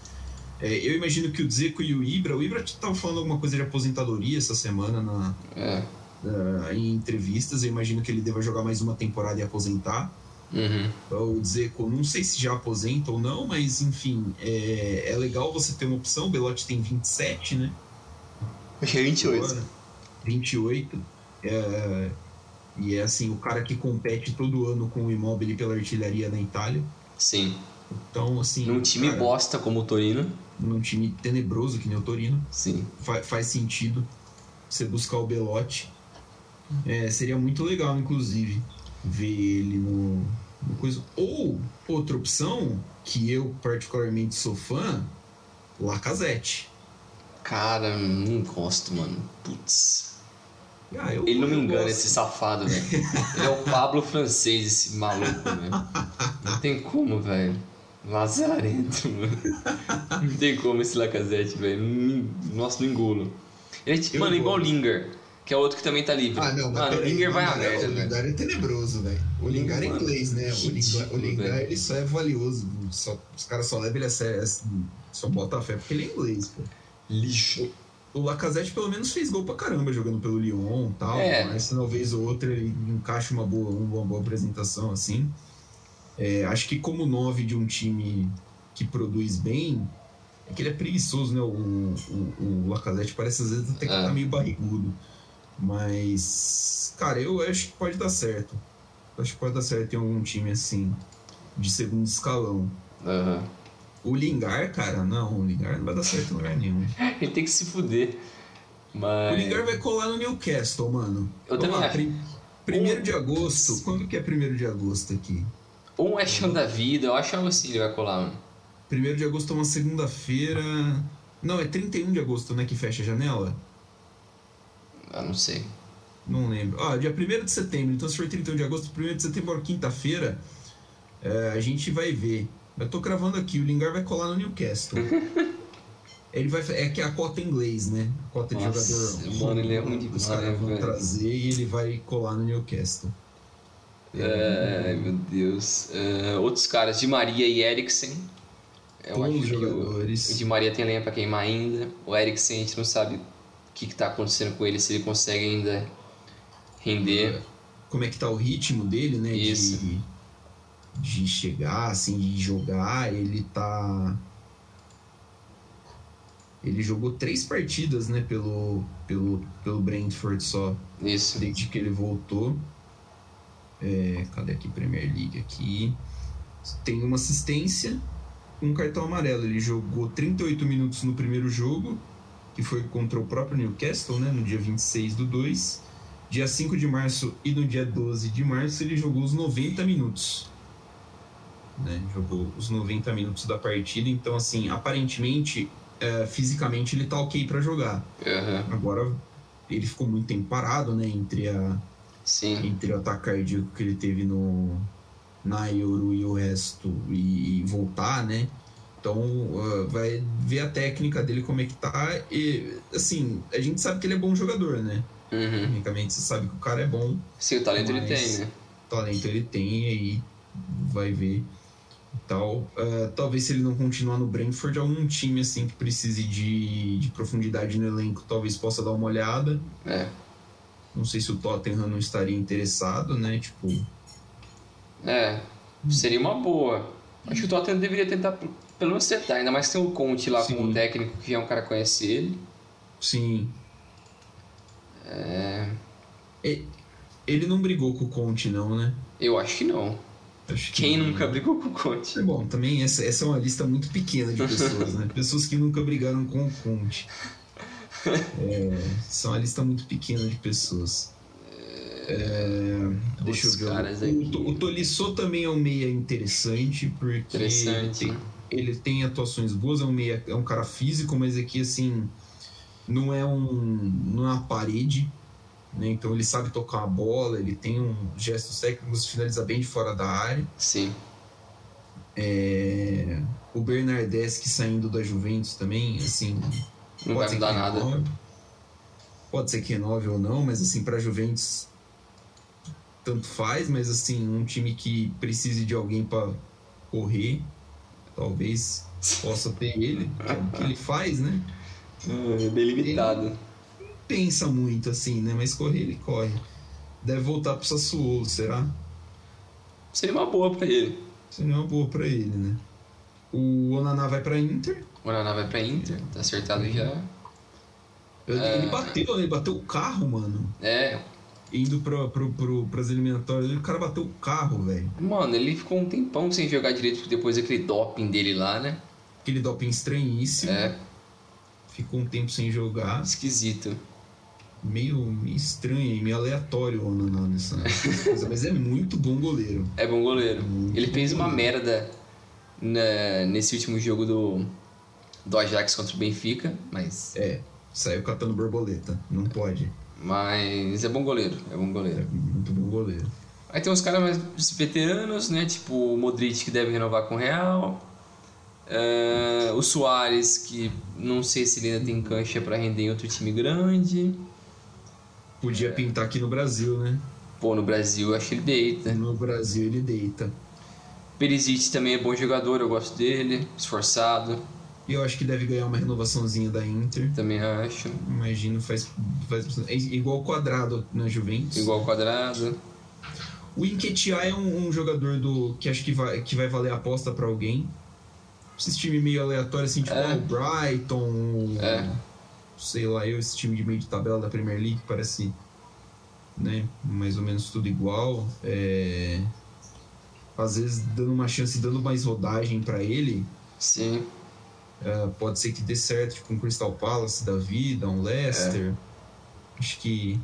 Speaker 2: É, eu imagino que o Dzeko e o Ibra, o Ibra tava falando alguma coisa de aposentadoria essa semana na,
Speaker 3: É.
Speaker 2: na- em entrevistas. Eu imagino que ele deva jogar mais uma temporada e aposentar.
Speaker 3: Uhum.
Speaker 2: O Dzeko, não sei se já aposenta ou não, mas enfim, é, é legal você ter uma opção. O Belotti tem 27, né?
Speaker 3: É 28.
Speaker 2: Agora, 28. É, e é assim, o cara que compete todo ano com o Immobile pela artilharia na Itália.
Speaker 3: Sim.
Speaker 2: Então, assim.
Speaker 3: Num time
Speaker 2: cara,
Speaker 3: bosta como o Torino.
Speaker 2: Num time tenebroso que nem o Torino.
Speaker 3: Sim.
Speaker 2: Fa faz sentido você buscar o Belotti. É, seria muito legal, inclusive, ver ele no, no coisa. Ou outra opção, que eu particularmente sou fã, Lacazette.
Speaker 3: Cara, não gosto, mano. Putz.
Speaker 2: Ah, eu,
Speaker 3: ele não me engana,
Speaker 2: gosto.
Speaker 3: esse safado, velho. ele é o Pablo francês, esse maluco, velho. Não tem como, velho. Lazarento, mano. Não tem como esse Lacazette, velho. Nossa, não engulo. Ele é tipo, mano, igual o Linger, que é outro que também tá livre.
Speaker 2: Ah, não,
Speaker 3: mano, o Linger vai a merda,
Speaker 2: velho. O Lingar é tenebroso, velho. O Lingar é inglês, né? O Lingar, o Lingar ele só é valioso. Só, os caras só levam ele a sério, só bota a fé porque ele é inglês, pô.
Speaker 3: Lixo.
Speaker 2: O Lacazette pelo menos fez gol pra caramba jogando pelo Lyon e tal.
Speaker 3: É.
Speaker 2: Mas se uma vez ou outra ele encaixa uma boa, uma boa apresentação assim. É, acho que como nove de um time que produz bem, é que ele é preguiçoso, né? O, o, o Lacazette parece às vezes até que
Speaker 3: É.
Speaker 2: tá meio barrigudo. Mas, cara, eu acho que pode dar certo. Acho que pode dar certo em algum time assim, de segundo escalão.
Speaker 3: Aham.
Speaker 2: O Lingar, cara, não, o Lingar não vai dar certo em lugar nenhum.
Speaker 3: Ele tem que se fuder. Mas.
Speaker 2: O Lingar vai colar no Newcastle, mano.
Speaker 3: Eu
Speaker 2: Vamos
Speaker 3: também
Speaker 2: lá,
Speaker 3: acho.
Speaker 2: Primeiro
Speaker 3: Um-
Speaker 2: de agosto. Quando que é primeiro de agosto aqui?
Speaker 3: Ou um West Ham da vida, eu acho algo assim ele vai colar, mano.
Speaker 2: Primeiro de agosto é uma segunda-feira. Não, é 31 de agosto, né? Que fecha a janela?
Speaker 3: Eu não sei.
Speaker 2: Não lembro. Ah, dia 1 de setembro. Então, se for 31 de agosto, 1 de setembro, uma quinta-feira, é, a gente vai ver. Eu tô cravando aqui, o Lingard vai colar no Newcastle. ele vai. É que é a cota em inglês, né? A cota de
Speaker 3: Nossa,
Speaker 2: jogador.
Speaker 3: mano, ele é ruim
Speaker 2: Os caras vão
Speaker 3: velho.
Speaker 2: trazer e ele vai colar no Newcastle.
Speaker 3: Ai, meu Deus. É, outros caras, Di Maria e Eriksen. Eu
Speaker 2: Bons
Speaker 3: acho que o,
Speaker 2: jogadores.
Speaker 3: o Di Maria tem lenha pra queimar ainda. O Eriksen, a gente não sabe o que, que tá acontecendo com ele, se ele consegue ainda render.
Speaker 2: como é que tá o ritmo dele, né?
Speaker 3: Isso.
Speaker 2: De, de chegar, assim, de jogar. Ele tá. Ele jogou três partidas, né, pelo, pelo, pelo Brentford só,
Speaker 3: Isso.
Speaker 2: desde que ele voltou. É, cadê aqui Premier League aqui? Tem uma assistência, um cartão amarelo. Ele jogou 38 minutos no primeiro jogo, que foi contra o próprio Newcastle, né, no dia 26 do 2. Dia 5 de março e no dia 12 de março ele jogou os 90 minutos. Né? Jogou os 90 minutos da partida. Então, assim, aparentemente, é, fisicamente ele tá ok para jogar.
Speaker 3: Aham.
Speaker 2: Agora, ele ficou muito tempo parado, né? Entre, a,
Speaker 3: Sim.
Speaker 2: entre o ataque cardíaco que ele teve no, na Euro e o resto, e, e voltar, né? Então, uh, vai ver a técnica dele como é que tá. E, assim, a gente sabe que ele é bom jogador, né?
Speaker 3: Uhum.
Speaker 2: Tecnicamente, você sabe que o cara é bom
Speaker 3: Sim, o talento ele tem, né?
Speaker 2: talento ele tem e aí vai ver tal. Ah, talvez se ele não continuar no Brentford, algum time assim que precise de, de profundidade no elenco talvez possa dar uma olhada.
Speaker 3: É.
Speaker 2: Não sei se o Tottenham não estaria interessado, né? Tipo,
Speaker 3: É. Seria uma boa. Acho que o Tottenham deveria tentar pelo menos tentar, ainda mais que tem o Conte lá
Speaker 2: Sim.
Speaker 3: como técnico, que é um cara que conhece ele.
Speaker 2: sim.
Speaker 3: É.
Speaker 2: Ele não brigou com o Conte, não, né?
Speaker 3: Eu acho que não.
Speaker 2: Acho que
Speaker 3: Quem nunca brigou com o Conte?
Speaker 2: É bom, também essa, essa é uma lista muito pequena de pessoas, né? Pessoas que nunca brigaram com o Conte. É, são uma lista muito pequena de pessoas. É, deixa eu ver.
Speaker 3: caras
Speaker 2: O,
Speaker 3: aqui.
Speaker 2: o Tolisso também é um meia interessante, porque
Speaker 3: Interessante.
Speaker 2: Ele, tem, ele tem atuações boas, é um, meia, é um cara físico, mas aqui assim não é um não é uma parede. Né? Então ele sabe tocar a bola, ele tem um gestos técnicos, finaliza bem de fora da área.
Speaker 3: Sim.
Speaker 2: É, o Bernardeschi saindo da Juventus também, assim.
Speaker 3: Não vai
Speaker 2: ser
Speaker 3: mudar nada.
Speaker 2: renove, Pode ser que renove ou não, mas assim, para Juventus tanto faz, mas assim, um time que precise de alguém para correr, talvez possa ter ele, que é o que ele faz, né?
Speaker 3: É bem limitado.
Speaker 2: Pensa muito assim, né? Mas correr ele corre. Deve voltar pro Sassuolo, será?
Speaker 3: Seria uma boa pra ele.
Speaker 2: Seria uma boa para ele, né? O Onaná vai para Inter.
Speaker 3: O Naná vai pra Inter, tá acertado já.
Speaker 2: Ele
Speaker 3: É.
Speaker 2: bateu, ele bateu o carro, mano.
Speaker 3: É,
Speaker 2: indo pro, pro, pro, pras eliminatórias, o cara bateu o carro, velho.
Speaker 3: Mano, ele ficou um tempão sem jogar direito depois daquele doping dele lá, né?
Speaker 2: Aquele doping estranhíssimo.
Speaker 3: É,
Speaker 2: Ficou um tempo sem jogar.
Speaker 3: esquisito.
Speaker 2: Meio, estranho, meio aleatório o Onaná nessa coisa. Mas é muito bom goleiro.
Speaker 3: É bom goleiro.
Speaker 2: Muito
Speaker 3: Ele fez uma
Speaker 2: goleiro.
Speaker 3: merda na- nesse último jogo do, do Ajax contra o Benfica, mas,
Speaker 2: É, saiu catando borboleta. Não pode.
Speaker 3: mas é bom goleiro. É bom
Speaker 2: É
Speaker 3: goleiro.
Speaker 2: muito bom goleiro.
Speaker 3: Aí tem uns caras mais veteranos, né? Tipo o Modric que deve renovar com o Real. É, o Soares, que não sei se ele ainda tem cancha pra render em outro time grande.
Speaker 2: Podia pintar aqui no Brasil, né?
Speaker 3: Pô, no Brasil eu acho que ele deita.
Speaker 2: No Brasil ele deita.
Speaker 3: Perisic também é bom jogador, eu gosto dele. Esforçado,
Speaker 2: E eu acho que deve ganhar uma renovaçãozinha da Inter.
Speaker 3: também acho.
Speaker 2: Imagino, faz, faz é igual quadrado na Juventus.
Speaker 3: Igual ao quadrado.
Speaker 2: O Inquietia é um, um jogador do que acho que vai, que vai valer a aposta pra alguém. Esses times meio aleatórios, assim, tipo
Speaker 3: É.
Speaker 2: o Brighton,
Speaker 3: É.
Speaker 2: sei lá, eu, esse time de meio de tabela da Premier League, parece né, mais ou menos tudo igual. É, Às vezes dando uma chance, dando mais rodagem pra ele,
Speaker 3: Sim.
Speaker 2: é, pode ser que dê certo, tipo um Crystal Palace da vida, um Leicester. Acho que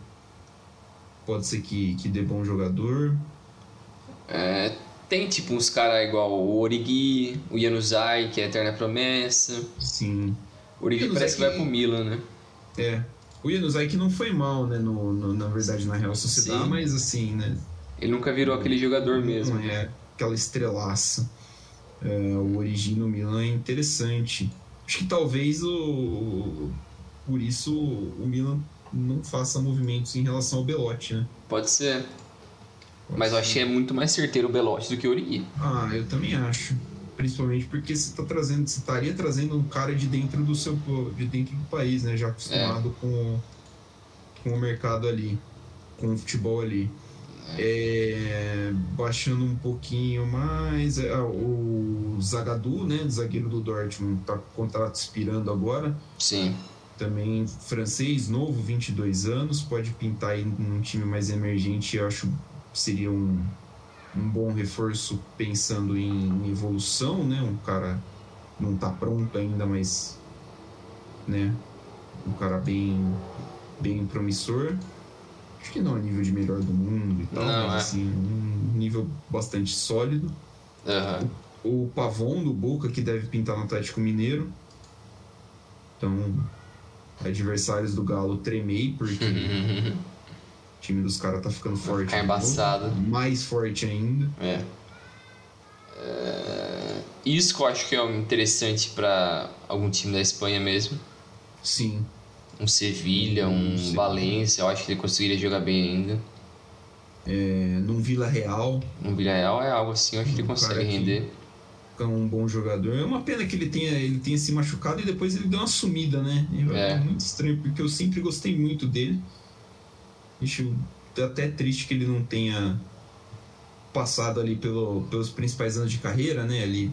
Speaker 2: pode ser que, que dê bom jogador.
Speaker 3: É, tem tipo uns caras igual o Origi, o Januzaj, que é a eterna promessa.
Speaker 2: Sim.
Speaker 3: O Origi
Speaker 2: Januzaj
Speaker 3: parece que vai pro Milan, né?
Speaker 2: É. O Yanuzai que não foi mal, né, no, no- na verdade, na Real Sociedade,
Speaker 3: Sim.
Speaker 2: mas assim, né,
Speaker 3: Ele nunca virou aquele jogador mesmo.
Speaker 2: não é aquela estrelaça. É, o Origi no Milan é interessante. Acho que talvez o, por isso o Milan não faça movimentos em relação ao Belotti, né?
Speaker 3: Pode ser. Mas eu achei muito mais certeiro o Belotti do que o Origi.
Speaker 2: Ah, eu também acho. Principalmente porque você tá trazendo, você estaria trazendo um cara de dentro do seu de dentro do país, né? Já acostumado com, o- com o mercado ali, com o futebol ali. É, baixando um pouquinho mais, é, o Zagadou, né, zagueiro do Dortmund, tá com o contrato expirando agora.
Speaker 3: Sim.
Speaker 2: Também francês, novo, 22 anos, pode pintar aí num time mais emergente, eu acho que seria um, um bom reforço pensando em evolução, né? Um cara não tá pronto ainda, mas né? Um cara bem bem promissor. Acho que não a nível de melhor do mundo e tal,
Speaker 3: Não,
Speaker 2: mas
Speaker 3: é.
Speaker 2: assim, um nível bastante sólido.
Speaker 3: Aham.
Speaker 2: O Pavon do Boca que deve pintar no Atlético Mineiro. Então, adversários do Galo tremei porque o time dos caras tá ficando forte. novo.
Speaker 3: embaçado.
Speaker 2: Mais forte ainda.
Speaker 3: É. É, Isso que eu acho que é interessante pra algum time da Espanha mesmo.
Speaker 2: Sim.
Speaker 3: Um Sevilha, um
Speaker 2: Sim.
Speaker 3: Valência, eu acho que ele conseguiria jogar bem ainda.
Speaker 2: É, num Vila Real,
Speaker 3: Um Villarreal é algo assim, eu acho que ele consegue render.
Speaker 2: é um bom jogador. É uma pena que ele tenha, ele tenha se machucado e depois ele deu uma sumida, né? É,
Speaker 3: É.
Speaker 2: muito estranho, porque eu sempre gostei muito dele. Acho até triste que ele não tenha passado ali pelo, pelos principais anos de carreira, né? Ali,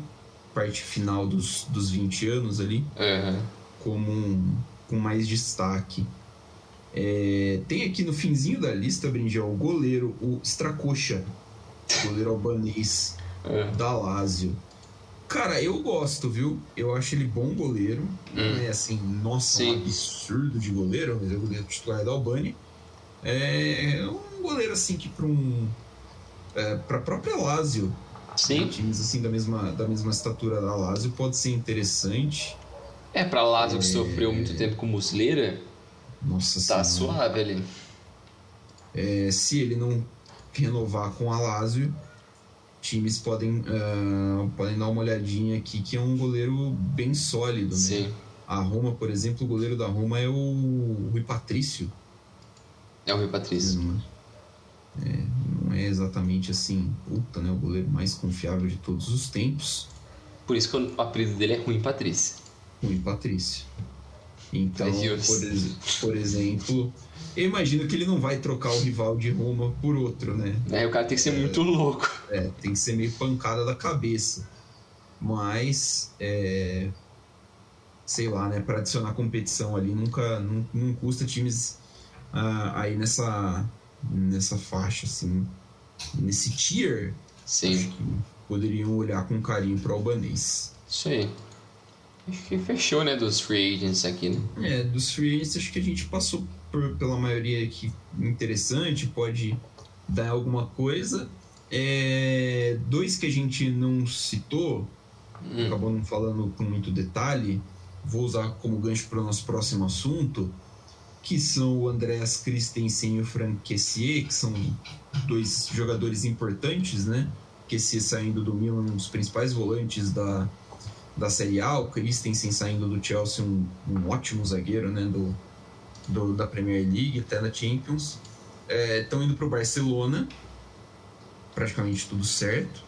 Speaker 2: parte final dos, dos 20 anos ali.
Speaker 3: Aham.
Speaker 2: como um, com mais destaque. É, tem aqui no finzinho da lista, Brinjel, o goleiro, o Stracocha, goleiro albanês
Speaker 3: É.
Speaker 2: da Lazio. Cara, eu gosto, viu? Eu acho ele bom goleiro. Não
Speaker 3: Hum.
Speaker 2: é assim, nossa,
Speaker 3: Sim.
Speaker 2: um absurdo de goleiro, mas é o goleiro titular da Albânia. É um goleiro assim que para um. É, para a própria Lazio,
Speaker 3: Sim.
Speaker 2: times assim da mesma, da mesma estatura da Lazio, pode ser interessante.
Speaker 3: É, pra Lazio que sofreu muito tempo com Muslera,
Speaker 2: Nossa
Speaker 3: tá
Speaker 2: Senhora.
Speaker 3: suave ali.
Speaker 2: É, se ele não renovar com a Lazio, times podem, ah, podem dar uma olhadinha aqui, que é um goleiro bem sólido, né?
Speaker 3: Sim.
Speaker 2: A Roma, por exemplo, o goleiro da Roma é o Rui Patrício.
Speaker 3: É o Rui Patrício.
Speaker 2: Não é, é, não é exatamente assim, puta, né? O goleiro mais confiável de todos os tempos,
Speaker 3: Por isso que o apelido dele é Rui Patrício.
Speaker 2: Rui Patrício. Então, por, ex- por exemplo, eu imagino que ele não vai trocar o rival de Roma por outro, né?
Speaker 3: Aí o cara tem que ser muito louco.
Speaker 2: É, tem que ser meio pancada da cabeça. Mas, é, sei lá, né? Para adicionar competição ali, nunca não, não custa times ah, aí nessa, nessa faixa, assim, nesse tier.
Speaker 3: Sim.
Speaker 2: Acho que poderiam olhar com carinho para o albanês.
Speaker 3: Isso aí. Acho que fechou, né, dos free agents aqui, né?
Speaker 2: É, dos free agents acho que a gente passou por, pela maioria aqui interessante, pode dar alguma coisa. É, dois que a gente não citou, hum. acabou não falando com muito detalhe, vou usar como gancho para o nosso próximo assunto, que são o Andreas Christensen e o Frank Kessier, que são dois jogadores importantes, né? Kessier saindo do Milan, um dos principais volantes da, da Série A, o Christensen saindo do Chelsea, um, um ótimo zagueiro, né? Do, do, da Premier League, até da Champions. Estão é, indo para o Barcelona, praticamente tudo certo.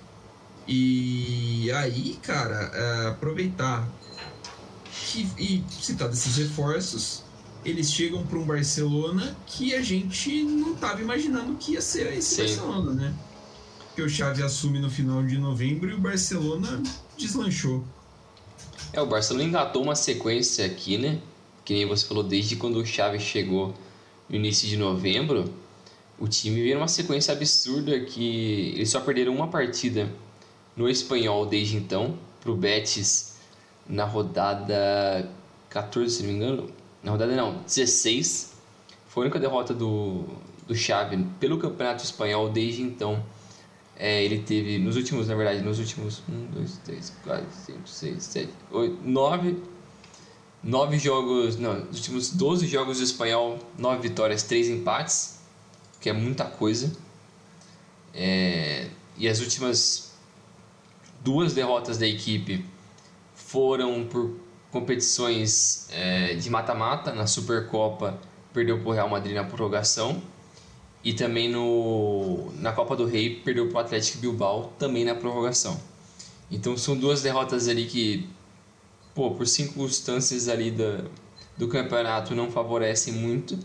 Speaker 2: E aí, cara, é, aproveitar que, e citar desses reforços, eles chegam para um Barcelona que a gente não estava imaginando que ia ser esse Sim. Barcelona, né? Que o Xavi assume no final de novembro e o Barcelona deslanchou.
Speaker 3: É, o Barcelona engatou uma sequência aqui, né? Que nem você falou, desde quando o Xavi chegou no início de novembro, o time veio uma sequência absurda que eles só perderam uma partida no espanhol desde então, pro Betis na rodada 14, se não me engano. Na rodada não, 16. Foi a única derrota do, do Xavi pelo Campeonato Espanhol desde então. É, ele teve, nos últimos, na verdade, nos últimos 1, 2, 3, 4, 5, 6, 7, 8, 9, 9 jogos, não, nos últimos 12 jogos do espanhol, 9 vitórias, 3 empates, que é muita coisa. É, e as últimas duas derrotas da equipe foram por competições é, de mata-mata, na Supercopa perdeu para o Real Madrid na prorrogação e também no, na Copa do Rei perdeu para o Atlético Bilbao também na prorrogação. Então são duas derrotas ali que, pô, por circunstâncias ali da, do campeonato não favorecem muito,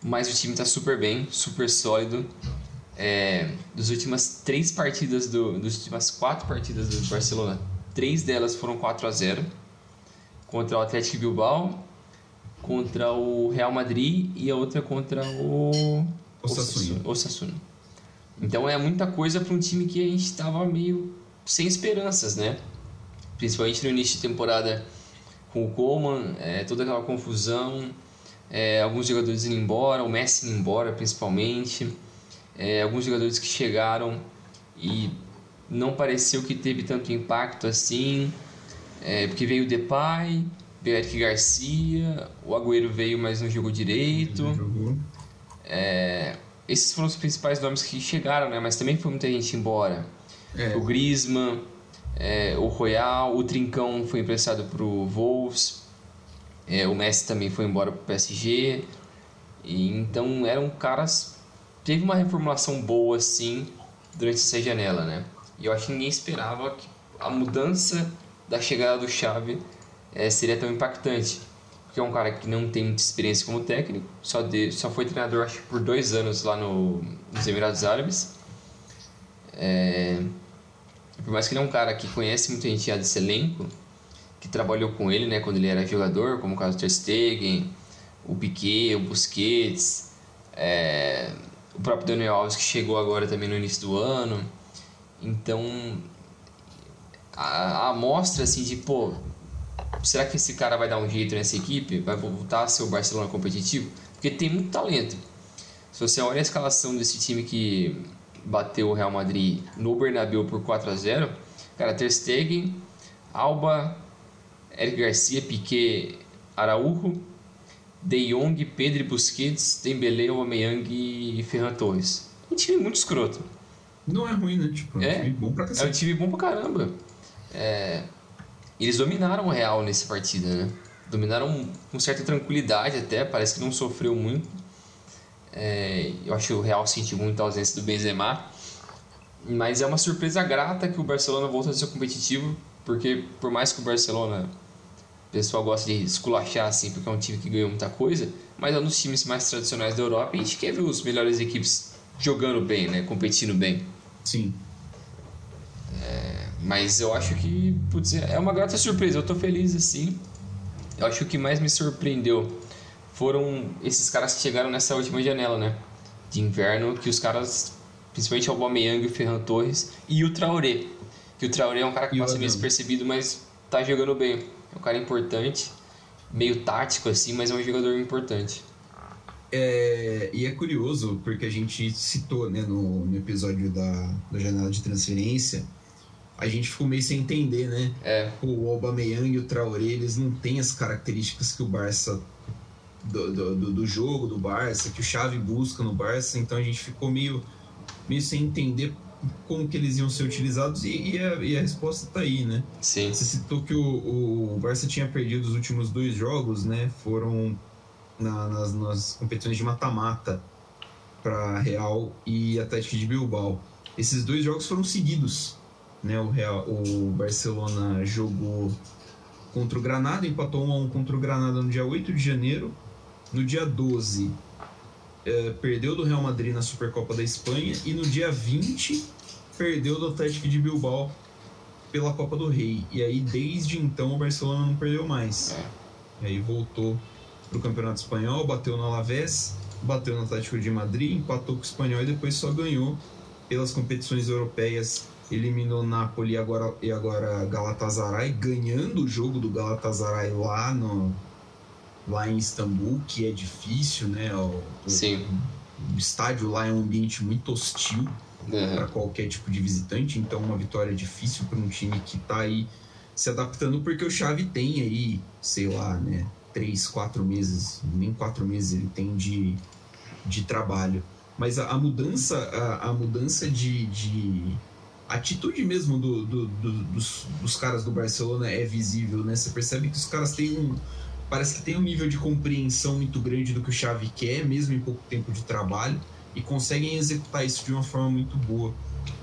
Speaker 3: mas o time está super bem, super sólido. É, das últimas três partidas, do, últimas quatro partidas do Barcelona, três delas foram 4 a 0 contra o Atlético Bilbao, contra o Real Madrid e a outra contra o
Speaker 2: Osasuna.
Speaker 3: Osasuna. Então é muita coisa para um time que a gente estava meio sem esperanças, né? Principalmente no início de temporada com o Coman, é, toda aquela confusão, é, alguns jogadores indo embora, o Messi indo embora principalmente, é, alguns jogadores que chegaram e não pareceu que teve tanto impacto assim, é, porque veio o Depay, veio o Eric Garcia, o Agüero veio, mas não jogou direito. Não jogou. É, esses foram os principais nomes que chegaram, né? Mas também foi muita gente embora. É. O Griezmann, é, o Royal, o Trincão foi emprestado para o Wolves, é, o Messi também foi embora para o PSG. E, então eram caras. Teve uma reformulação boa assim durante essa janela, né? E eu acho que ninguém esperava que a mudança da chegada do Xavi é, seria tão impactante porque é um cara que não tem muita experiência como técnico, só, de, só foi treinador acho por dois anos lá no, nos Emirados Árabes. É, por mais que ele é um cara que conhece muita gente já desse elenco, que trabalhou com ele né, quando ele era jogador, como o caso do Ter Stegen, o Piquet, o Busquets, é, o próprio Daniel Alves que chegou agora também no início do ano. Então, a, a amostra assim de, pô, será que esse cara vai dar um jeito nessa equipe? Vai voltar a ser o Barcelona competitivo? Porque tem muito talento. Se você olha a escalação desse time que bateu o Real Madrid no Bernabéu por 4 a 0 cara, Ter Stegen, Alba, Eric Garcia, Piquet, Araújo, De Jong, Pedro Busquets, Dembélé, Aubameyang e Ferran Torres. Um time muito escroto.
Speaker 2: Não é ruim, né? Tipo, é, um time bom pra cacete.
Speaker 3: É um time bom pra caramba. É, eles dominaram o Real nessa partida, né? Dominaram com certa tranquilidade até, parece que não sofreu muito. É, eu acho que o Real sentiu muito a ausência do Benzema. Mas é uma surpresa grata que o Barcelona volta a ser competitivo, porque por mais que o Barcelona, o pessoal gosta de esculachar assim, porque é um time que ganhou muita coisa, mas é um dos times mais tradicionais da Europa e a gente quer ver os melhores equipes jogando bem, né? Competindo bem.
Speaker 2: Sim.
Speaker 3: É, mas eu acho que, putz, é uma grata surpresa. Eu tô feliz assim. Eu acho que o que mais me surpreendeu foram esses caras que chegaram nessa última janela, né? de inverno que os caras, principalmente o Aubameyang e o Ferran Torres e o Traoré. Que o Traoré é um cara que passa meio despercebido, mas tá jogando bem. É um cara importante, meio tático assim, mas é um jogador importante.
Speaker 2: É, e é curioso, porque a gente citou né, no, no episódio da, da janela de transferência, a gente ficou meio sem entender, né?
Speaker 3: É.
Speaker 2: O Aubameyang e o Traoré, eles não têm as características que o Barça... Do, do, do jogo do Barça, que o Xavi busca no Barça, então a gente ficou meio, meio sem entender como que eles iam ser utilizados e, e, a, e a, resposta tá aí, né?
Speaker 3: Sim.
Speaker 2: Você citou que o, o Barça tinha perdido os últimos dois jogos, né? Foram na, nas, nas competições de mata-mata para Real e Atlético de Bilbao. Esses dois jogos foram seguidos, né? O, Real, o Barcelona jogou contra o Granada, empatou 1 a 1 contra o Granada no dia 8 de janeiro. No dia 12, é, perdeu do Real Madrid na Supercopa da Espanha e no dia 20 perdeu do Atlético de Bilbao pela Copa do Rei. E aí desde então o Barcelona não perdeu mais. E aí voltou para o Campeonato Espanhol, bateu no Alavés, bateu no Atlético de Madrid, empatou com o Espanhol e depois só ganhou pelas competições europeias. Eliminou Napoli e agora, e agora Galatasaray, ganhando o jogo do Galatasaray lá no, lá em Istambul, que é difícil, né? O,
Speaker 3: Sim.
Speaker 2: O, o estádio lá é um ambiente muito hostil
Speaker 3: uhum.
Speaker 2: para qualquer tipo de visitante, então uma vitória difícil para um time que está aí se adaptando, porque o Xavi tem aí, sei lá, né? Três, quatro meses, nem quatro meses ele tem de, de trabalho. Mas a, a mudança, a, a mudança de, de atitude mesmo do, do, do, dos, dos caras do Barcelona é visível, né? Você percebe que os caras têm um, parece que tem um nível de compreensão muito grande do que o Xavi quer, mesmo em pouco tempo de trabalho, e conseguem executar isso de uma forma muito boa.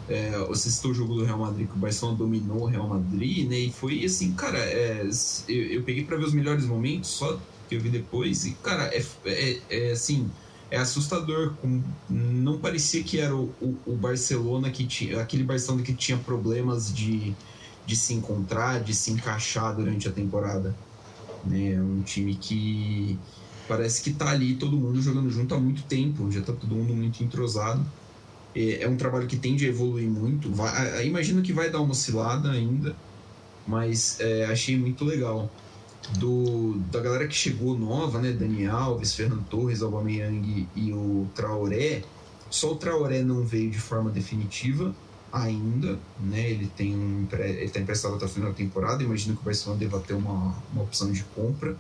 Speaker 2: É, você citou o jogo do Real Madrid, que o Barcelona dominou o Real Madrid, né? E foi assim, cara, é, eu, eu, peguei para ver os melhores momentos, só que eu vi depois, e, cara, é, é, é assim, é assustador. Com, não parecia que era o, o, o, Barcelona que tinha. aquele Barcelona que tinha problemas de, de se encontrar, de se encaixar durante a temporada. Né? É um time que parece que tá ali todo mundo jogando junto há muito tempo, já tá todo mundo muito entrosado. É, é um trabalho que tende a evoluir muito. Vai, imagino que vai dar uma oscilada ainda, mas é, achei muito legal. Do, da galera que chegou nova, né? Dani Alves, Fernando Torres, Aubameyang e o Traoré. Só o Traoré não veio de forma definitiva, ainda, né? Ele tem um ele está emprestado até o final da temporada. Imagino que o Barcelona deva ter uma, uma opção de compra.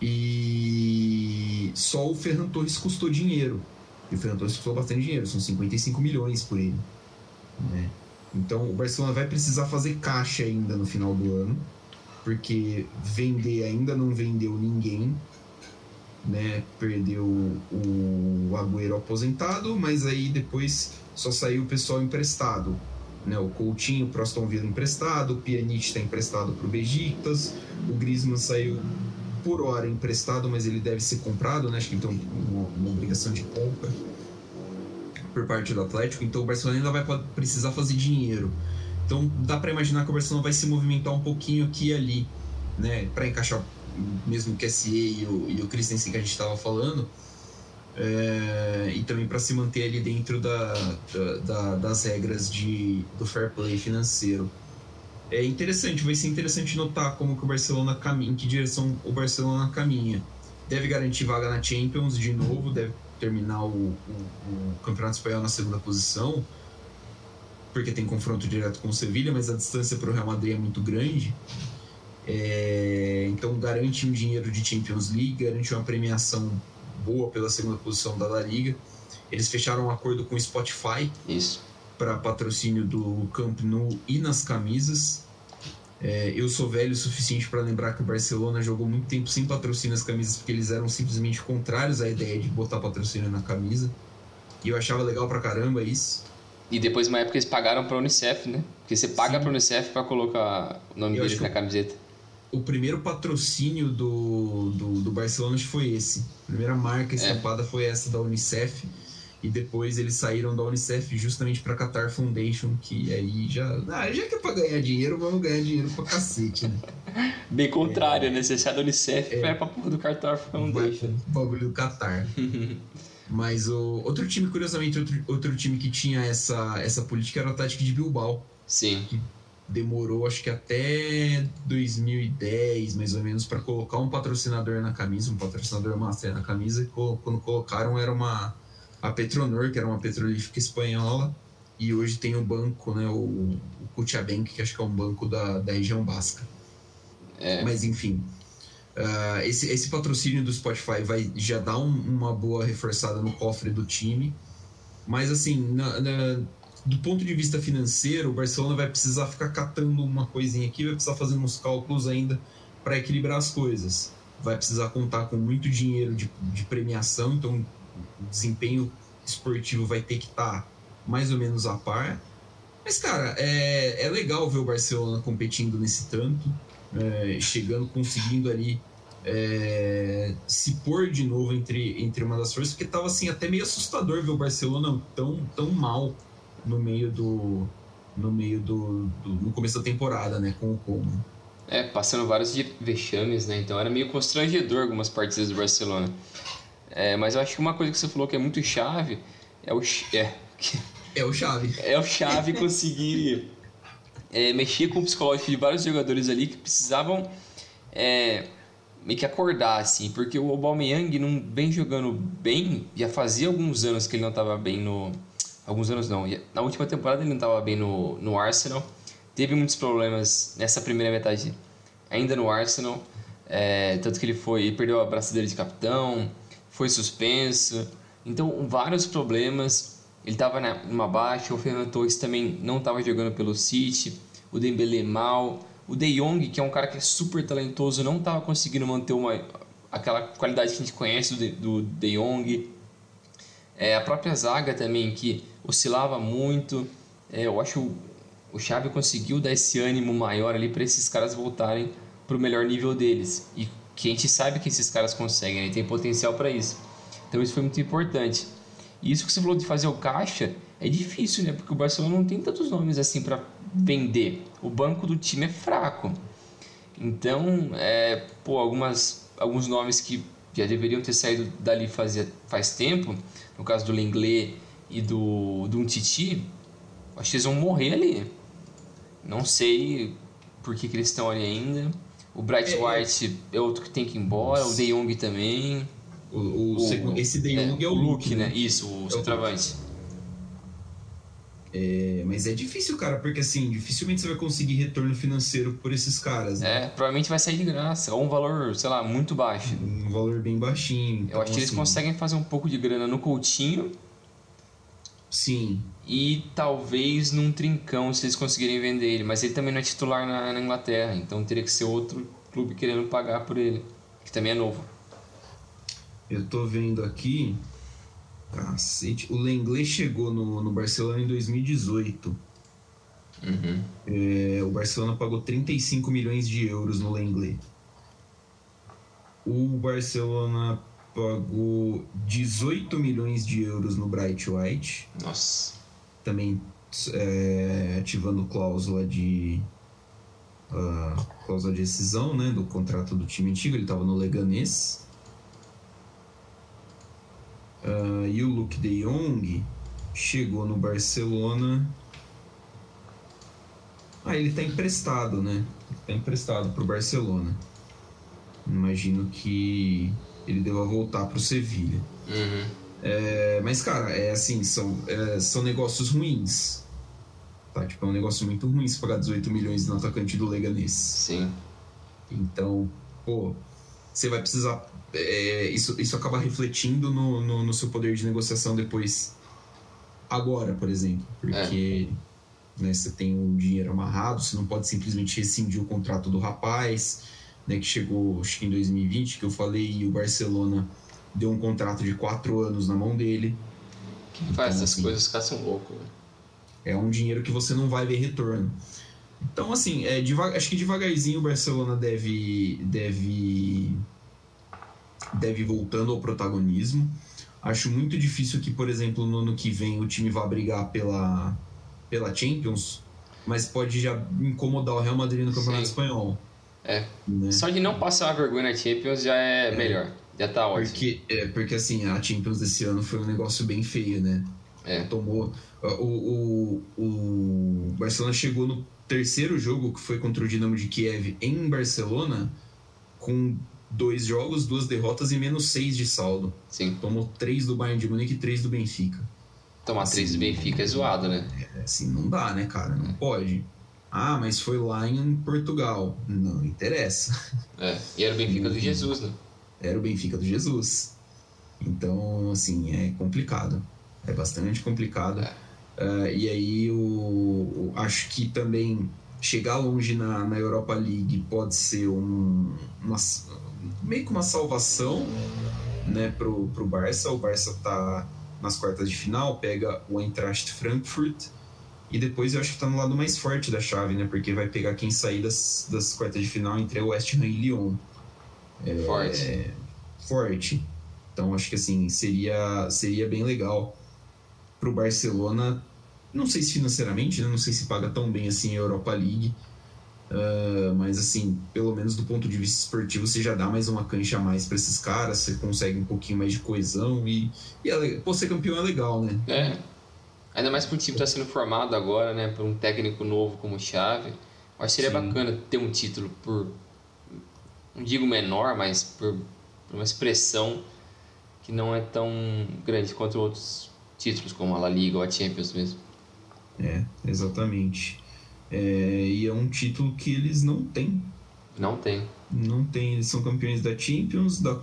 Speaker 2: E só o Ferran Torres custou dinheiro. E o Ferran Torres custou bastante dinheiro, são 55 milhões por ele. Né? Então o Barcelona vai precisar fazer caixa ainda no final do ano, porque vender ainda não vendeu ninguém né? Perdeu o Agüero aposentado, mas aí depois só saiu o pessoal emprestado. Né? O Coutinho pro Aston Villa emprestado, o Pjanic emprestado para o Besiktas, o Griezmann saiu por hora emprestado, mas ele deve ser comprado, né? Acho que tem uma, uma obrigação de compra por parte do Atlético, então o Barcelona ainda vai precisar fazer dinheiro. Então dá para imaginar que o Barcelona vai se movimentar um pouquinho aqui e ali, né, para encaixar mesmo que SE e o, e o Christensen que a gente estava falando, é, e também para se manter ali dentro da, da, da, das regras de, do fair play financeiro. É interessante, vai ser interessante notar como que o Barcelona caminha, em que direção o Barcelona caminha. Deve garantir vaga na Champions de novo, deve terminar o, o, o Campeonato Espanhol na segunda posição, porque tem confronto direto com o Sevilha, mas a distância para o Real Madrid é muito grande. É, então garante um dinheiro de Champions League, garante uma premiação boa pela segunda posição da La Liga. Eles fecharam um acordo com o Spotify para patrocínio do Camp Nou e nas camisas. É, eu sou velho o suficiente para lembrar que o Barcelona jogou muito tempo sem patrocínio nas camisas porque eles eram simplesmente contrários à ideia de botar patrocínio na camisa. E eu achava legal pra caramba isso.
Speaker 3: E depois, uma época, eles pagaram pra Unicef, né? Porque você paga Sim. pra Unicef pra colocar o nome deles na camiseta
Speaker 2: o primeiro patrocínio do, do, do, Barcelona foi esse. A primeira marca é. estampada é. foi essa da Unicef. E depois eles saíram da Unicef justamente pra Qatar Foundation, que aí já. Ah, já que é pra ganhar dinheiro, vamos ganhar dinheiro pra cacete, né?
Speaker 3: Bem contrário, é, né? Você sai da Unicef é, vai pra porra do Qatar Foundation.
Speaker 2: Vai bagulho do Qatar. Mas o outro time, curiosamente, outro, outro time que tinha essa, essa política era o Atlético de Bilbao.
Speaker 3: Sim.
Speaker 2: Que demorou, acho que até 2010, mais ou menos, para colocar um patrocinador na camisa, um patrocinador master na camisa. E quando colocaram era uma a Petronor, que era uma petrolífica espanhola. E hoje tem o banco, né, o, o Cutiabank, que acho que é um banco da, da região basca.
Speaker 3: É.
Speaker 2: Mas enfim, uh, esse, esse patrocínio do Spotify vai já dar um, uma boa reforçada no cofre do time. Mas assim, na, na, do ponto de vista financeiro, o Barcelona vai precisar ficar catando uma coisinha aqui, vai precisar fazer uns cálculos ainda para equilibrar as coisas. Vai precisar contar com muito dinheiro de, de premiação, então o desempenho esportivo vai ter que estar tá mais ou menos a par. Mas, cara, é, é legal ver o Barcelona competindo nesse tanto é, chegando, conseguindo ali é, se pôr de novo entre, entre uma das forças, porque estava assim, até meio assustador ver o Barcelona tão, tão mal no meio do. no meio do, do no começo da temporada, né? Com o Como.
Speaker 3: É, passando vários vexames, né? Então era meio constrangedor algumas partidas do Barcelona. É, mas eu acho que uma coisa que você falou que é muito chave é o. É,
Speaker 2: é o chave.
Speaker 3: É o chave conseguir é, mexia com o psicológico de vários jogadores ali que precisavam é, meio que acordar, assim, porque o Aubameyang não vem jogando bem, já fazia alguns anos que ele não estava bem no... Alguns anos não, na última temporada ele não estava bem no, no Arsenal, teve muitos problemas nessa primeira metade ainda no Arsenal, é, tanto que ele foi perdeu a braçadeira de capitão, foi suspenso, então vários problemas. Ele estava numa baixa, o Fernando Torres também não estava jogando pelo City, o Dembele mal, o De Jong, que é um cara que é super talentoso, não estava conseguindo manter uma, aquela qualidade que a gente conhece do De, do de Jong. É, a própria zaga também, que oscilava muito. É, eu acho o, o Xavi conseguiu dar esse ânimo maior ali para esses caras voltarem para o melhor nível deles. E que a gente sabe que esses caras conseguem, né? tem potencial para isso. Então isso foi muito importante. E isso que você falou de fazer o caixa é difícil, né? Porque o Barcelona não tem tantos nomes assim para vender. O banco do time é fraco. Então, é, pô, algumas, alguns nomes que já deveriam ter saído dali fazia, faz tempo, no caso do Lenglet e do, do Titi, acho que eles vão morrer ali. Não sei por que, que eles estão ali ainda. O Bright é, White é outro que tem que ir embora, o De Jong também.
Speaker 2: O, o, o esse De Jong é, é, o Luke, né?
Speaker 3: né? Isso, o é centroavante.
Speaker 2: É, mas é difícil, cara, porque assim, dificilmente você vai conseguir retorno financeiro por esses caras.
Speaker 3: Né? É, provavelmente vai sair de graça, ou um valor, sei lá, muito baixo.
Speaker 2: Um valor bem baixinho.
Speaker 3: Então, Eu acho que eles assim, conseguem fazer um pouco de grana no Coutinho.
Speaker 2: Sim.
Speaker 3: E talvez num trincão, se eles conseguirem vender ele. Mas ele também não é titular na, na Inglaterra, então teria que ser outro clube querendo pagar por ele, que também é novo.
Speaker 2: Eu tô vendo aqui. Cacete. O Lenglet chegou no, no Barcelona em 2018.
Speaker 3: Uhum.
Speaker 2: É, o Barcelona pagou 35 milhões de euros no Lenglet. O Barcelona pagou 18 milhões de euros no Bright White.
Speaker 3: Nossa.
Speaker 2: Também é, ativando cláusula de. Uh, cláusula de rescisão né, do contrato do time antigo. Ele estava no Leganês. Uh, e o Luke de Jong chegou no Barcelona. Ah, ele está emprestado, né? Está emprestado para o Barcelona. Imagino que ele deva voltar para o Sevilha.
Speaker 3: Uhum.
Speaker 2: É, mas, cara, é assim, são, é, são negócios ruins. Tá? Tipo, é um negócio muito ruim se pagar 18 milhões no atacante do Leganês.
Speaker 3: Sim.
Speaker 2: Então, pô, você vai precisar é, isso, isso acaba refletindo no, no, no, seu poder de negociação depois. Agora, por exemplo. Porque é. né, você tem um dinheiro amarrado, você não pode simplesmente rescindir o contrato do rapaz, né, que chegou acho que em 2020, que eu falei, e o Barcelona deu um contrato de quatro anos na mão dele.
Speaker 3: Quem então, faz essas assim, coisas ficar são louco. Né?
Speaker 2: É um dinheiro que você não vai ver retorno. Então, assim, é, acho que devagarzinho o Barcelona deve, deve deve ir voltando ao protagonismo. Acho muito difícil que, por exemplo, no ano que vem o time vá brigar pela, pela Champions, mas pode já incomodar o Real Madrid no Campeonato Sim. Espanhol.
Speaker 3: É. Né? Só de não passar a vergonha na Champions já é, é, melhor. Já tá ótimo.
Speaker 2: Porque, é, porque assim, a Champions desse ano foi um negócio bem feio, né?
Speaker 3: É.
Speaker 2: Tomou. O, o, o Barcelona chegou no terceiro jogo, que foi contra o Dinamo de Kiev em Barcelona, com dois jogos, duas derrotas e menos seis de saldo.
Speaker 3: Sim.
Speaker 2: Tomou três do Bayern de Munique e três do Benfica.
Speaker 3: Tomar três do Benfica é zoado, né?
Speaker 2: É, assim, não dá, né, cara? Não pode. Ah, mas foi lá em Portugal. Não interessa.
Speaker 3: É. E era o Benfica do Jesus, né?
Speaker 2: Era o Benfica do Jesus. Então, assim, é complicado. É bastante complicado. Uh, e aí, o, o- acho que também chegar longe na, na Europa League pode ser um, uma, meio que uma salvação né, pro, pro Barça. O Barça tá nas quartas de final, pega o Eintracht Frankfurt. E depois eu acho que tá no lado mais forte da chave, né? Porque vai pegar quem sair das, das quartas de final entre o West Ham e Lyon.
Speaker 3: Forte.
Speaker 2: É, forte. Então acho que assim, seria, seria bem legal pro Barcelona. Não sei se financeiramente, né? não sei se paga tão bem assim a Europa League. Ah, mas assim, pelo menos do ponto de vista esportivo, você já dá mais uma cancha a mais para esses caras, você consegue um pouquinho mais de coesão e, e é pô, ser campeão é legal, né?
Speaker 3: É. Ainda mais para um time que está sendo formado agora, né? Por um técnico novo como Chave. Eu acho que seria
Speaker 2: Sim.
Speaker 3: bacana ter um título por. Não digo menor, mas por, por uma expressão que não é tão grande quanto outros títulos, como a La Liga ou a Champions mesmo.
Speaker 2: É, exatamente. É, e é um título que eles não têm.
Speaker 3: Não tem.
Speaker 2: Não tem, eles são campeões da Champions, da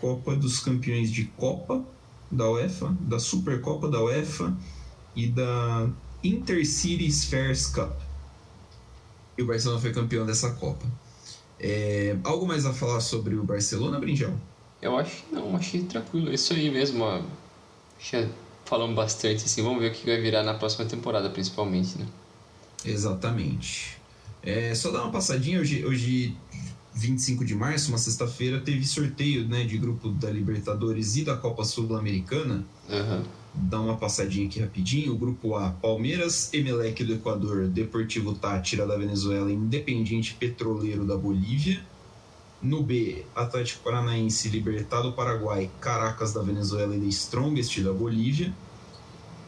Speaker 2: Copa dos Campeões de Copa da UEFA, da Supercopa da UEFA e da Intercity Spheres Cup. E o Barcelona foi campeão dessa Copa. É, algo mais a falar sobre o Barcelona, Brinjal?
Speaker 3: Eu acho que não, achei tranquilo. Isso aí mesmo, ó. Já falamos bastante, assim. Vamos ver o que vai virar na próxima temporada, principalmente, né?
Speaker 2: Exatamente. É, só dar uma passadinha, hoje, hoje 25 de março, uma sexta-feira, teve sorteio né, de grupo da Libertadores e da Copa Sul-Americana.
Speaker 3: Aham.
Speaker 2: Dar uma passadinha aqui rapidinho. O grupo A, Palmeiras, Emelec do Equador, Deportivo Tátira da Venezuela, Independiente Petroleiro da Bolívia. No B, Atlético Paranaense, Libertad do Paraguai, Caracas da Venezuela e The Strongest da Bolívia.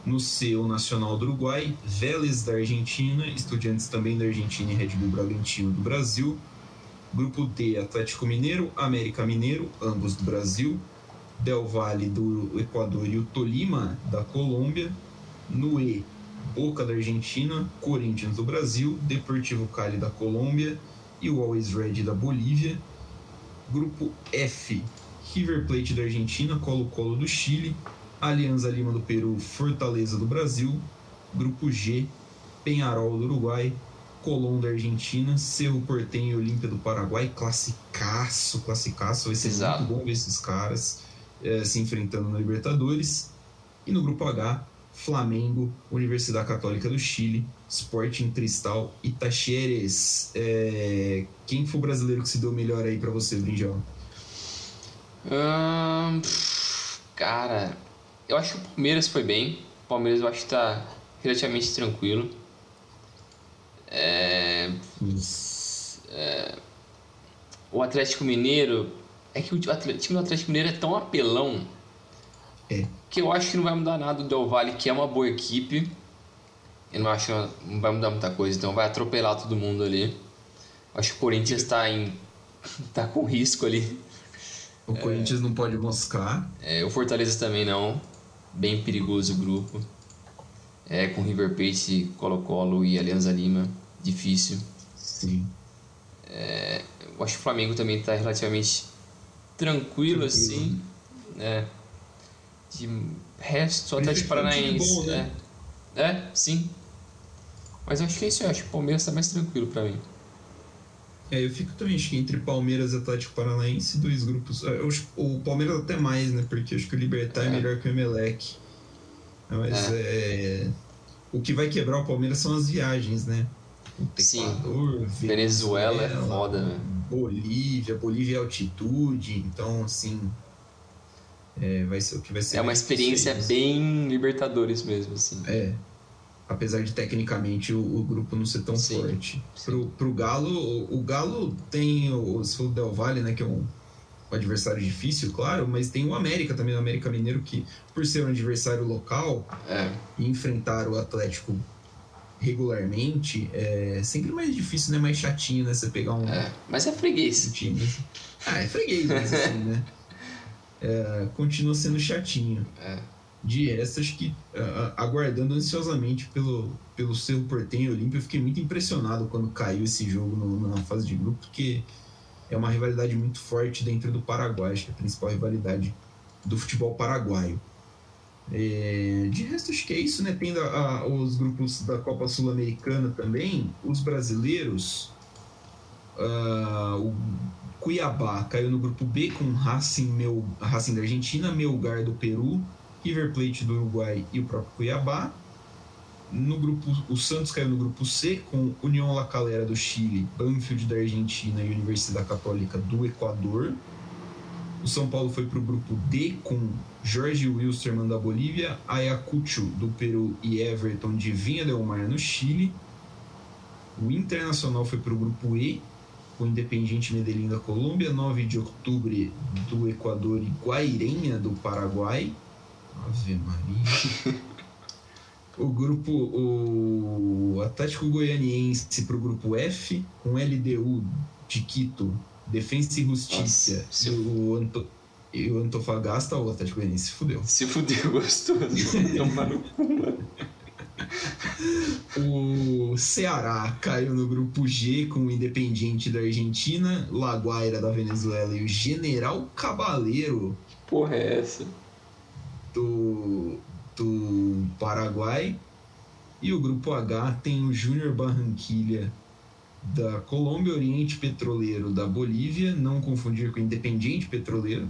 Speaker 2: No C, o Nacional do Uruguai, Vélez da Argentina, Estudiantes também da Argentina e Red Bull Bragantino do Brasil. Grupo D, Atlético Mineiro, América Mineiro, ambos do Brasil. Del Valle do Equador e o Tolima da Colômbia. No E, Boca da Argentina, Corinthians do Brasil, Deportivo Cali da Colômbia e o Always Red da Bolívia. Grupo F, River Plate da Argentina, Colo-Colo do Chile, Alianza Lima do Peru, Fortaleza do Brasil. Grupo G, Penharol do Uruguai, Colón da Argentina, Cerro Porteño e Olímpia do Paraguai. Classicaço, classicaço. Vai ser
Speaker 3: Exato.
Speaker 2: muito bom ver esses caras eh, se enfrentando na Libertadores. E no grupo H, Flamengo, Universidade Católica do Chile, Sporting Cristal e Tacheres. É, quem foi o brasileiro que se deu melhor aí pra você?
Speaker 3: Ahn, pff, cara, eu acho que o Palmeiras foi bem. O Palmeiras eu acho que tá relativamente tranquilo. É, o Atlético Mineiro. É que o time do Atlético Mineiro é tão apelão
Speaker 2: É.
Speaker 3: que eu acho que não vai mudar nada do Del Valle, que é uma boa equipe. Eu não acho que não vai mudar muita coisa, então vai atropelar todo mundo ali. Eu acho que o Corinthians tá em. tá com risco ali.
Speaker 2: O Corinthians não pode moscar.
Speaker 3: É, o Fortaleza também não. Bem perigoso o grupo. É, com River Plate, Colo-Colo e Alianza Lima. Difícil.
Speaker 2: Sim.
Speaker 3: Eu acho que o Flamengo também está relativamente tranquilo,
Speaker 2: Tranquilo,
Speaker 3: assim. É. De resto, Atlético
Speaker 2: um time
Speaker 3: Paranaense.
Speaker 2: bom, né?
Speaker 3: é. é, sim. Mas eu acho que é isso. Eu acho que o Palmeiras está mais tranquilo para mim.
Speaker 2: É, eu fico também, acho que entre Palmeiras e Atlético Paranaense, dois grupos. é, acho- o Palmeiras até mais, né? Porque eu acho que o Libertar é,
Speaker 3: É.
Speaker 2: melhor que o Emelec. Mas é. O que vai quebrar o Palmeiras são as viagens, né?
Speaker 3: Sim.
Speaker 2: Equador,
Speaker 3: Venezuela é foda, né?
Speaker 2: Bolívia, Bolívia é altitude, então assim. É, vai ser o que vai ser.
Speaker 3: É uma experiência
Speaker 2: difícil.
Speaker 3: bem Libertadores mesmo, assim.
Speaker 2: É. Apesar de tecnicamente o, o grupo não ser tão
Speaker 3: Sim,
Speaker 2: forte.
Speaker 3: sim.
Speaker 2: Pro, pro Galo, o, o Galo tem o, se for o Del Valle, né? Que é um, um adversário difícil, claro, mas tem o América também, o América Mineiro, que por ser um adversário local
Speaker 3: É.
Speaker 2: e enfrentar o Atlético regularmente, é sempre mais difícil, né? Mais chatinho, né? Você pegar um,
Speaker 3: É. Mas é
Speaker 2: um
Speaker 3: freguês.
Speaker 2: time. assim. Ah, é freguês, mas assim, né? É, continua sendo chatinho.
Speaker 3: É.
Speaker 2: De acho que ah, ah, aguardando ansiosamente pelo, pelo Cerro Portenho Olímpio, eu fiquei muito impressionado quando caiu esse jogo no- na fase de grupo, porque é uma rivalidade muito forte dentro do Paraguai, acho que é a principal rivalidade do futebol paraguaio. É, de resto, acho que é isso, né? Tendo a- a- os grupos da Copa Sul-Americana também, os brasileiros. ah, o Cuiabá caiu no grupo B com Racing, Mel, Racing da Argentina, Melgar do Peru, River Plate do Uruguai e o próprio Cuiabá. No grupo, o Santos caiu no grupo C com União La Calera do Chile, Banfield da Argentina e Universidade Católica do Equador. O São Paulo foi para o grupo D com Jorge Wilstermann da Bolívia, Ayacucho do Peru e Everton de Vinha del Mar no Chile. O Internacional foi para o grupo E com Independiente Medellín da Colômbia, 9 de outubro do Equador e Guairenha do Paraguai. Ave Maria. O grupo, o Atlético Goianiense para o grupo F, com LDU de Quito, Defensa e Justiça
Speaker 3: Nossa, se-
Speaker 2: e, o Anto, e o Antofagasta, o Atlético Goianiense se fudeu.
Speaker 3: Se fudeu gostoso. Tomar no cu, mano.
Speaker 2: O Ceará caiu no grupo G com o Independiente da Argentina, Laguaira da Venezuela e o General Cabaleiro
Speaker 3: Porra, é essa?
Speaker 2: Do, do Paraguai. E o grupo H tem o Júnior Barranquilha da Colômbia, Oriente Petroleiro da Bolívia, não confundir com o Independiente Petroleiro,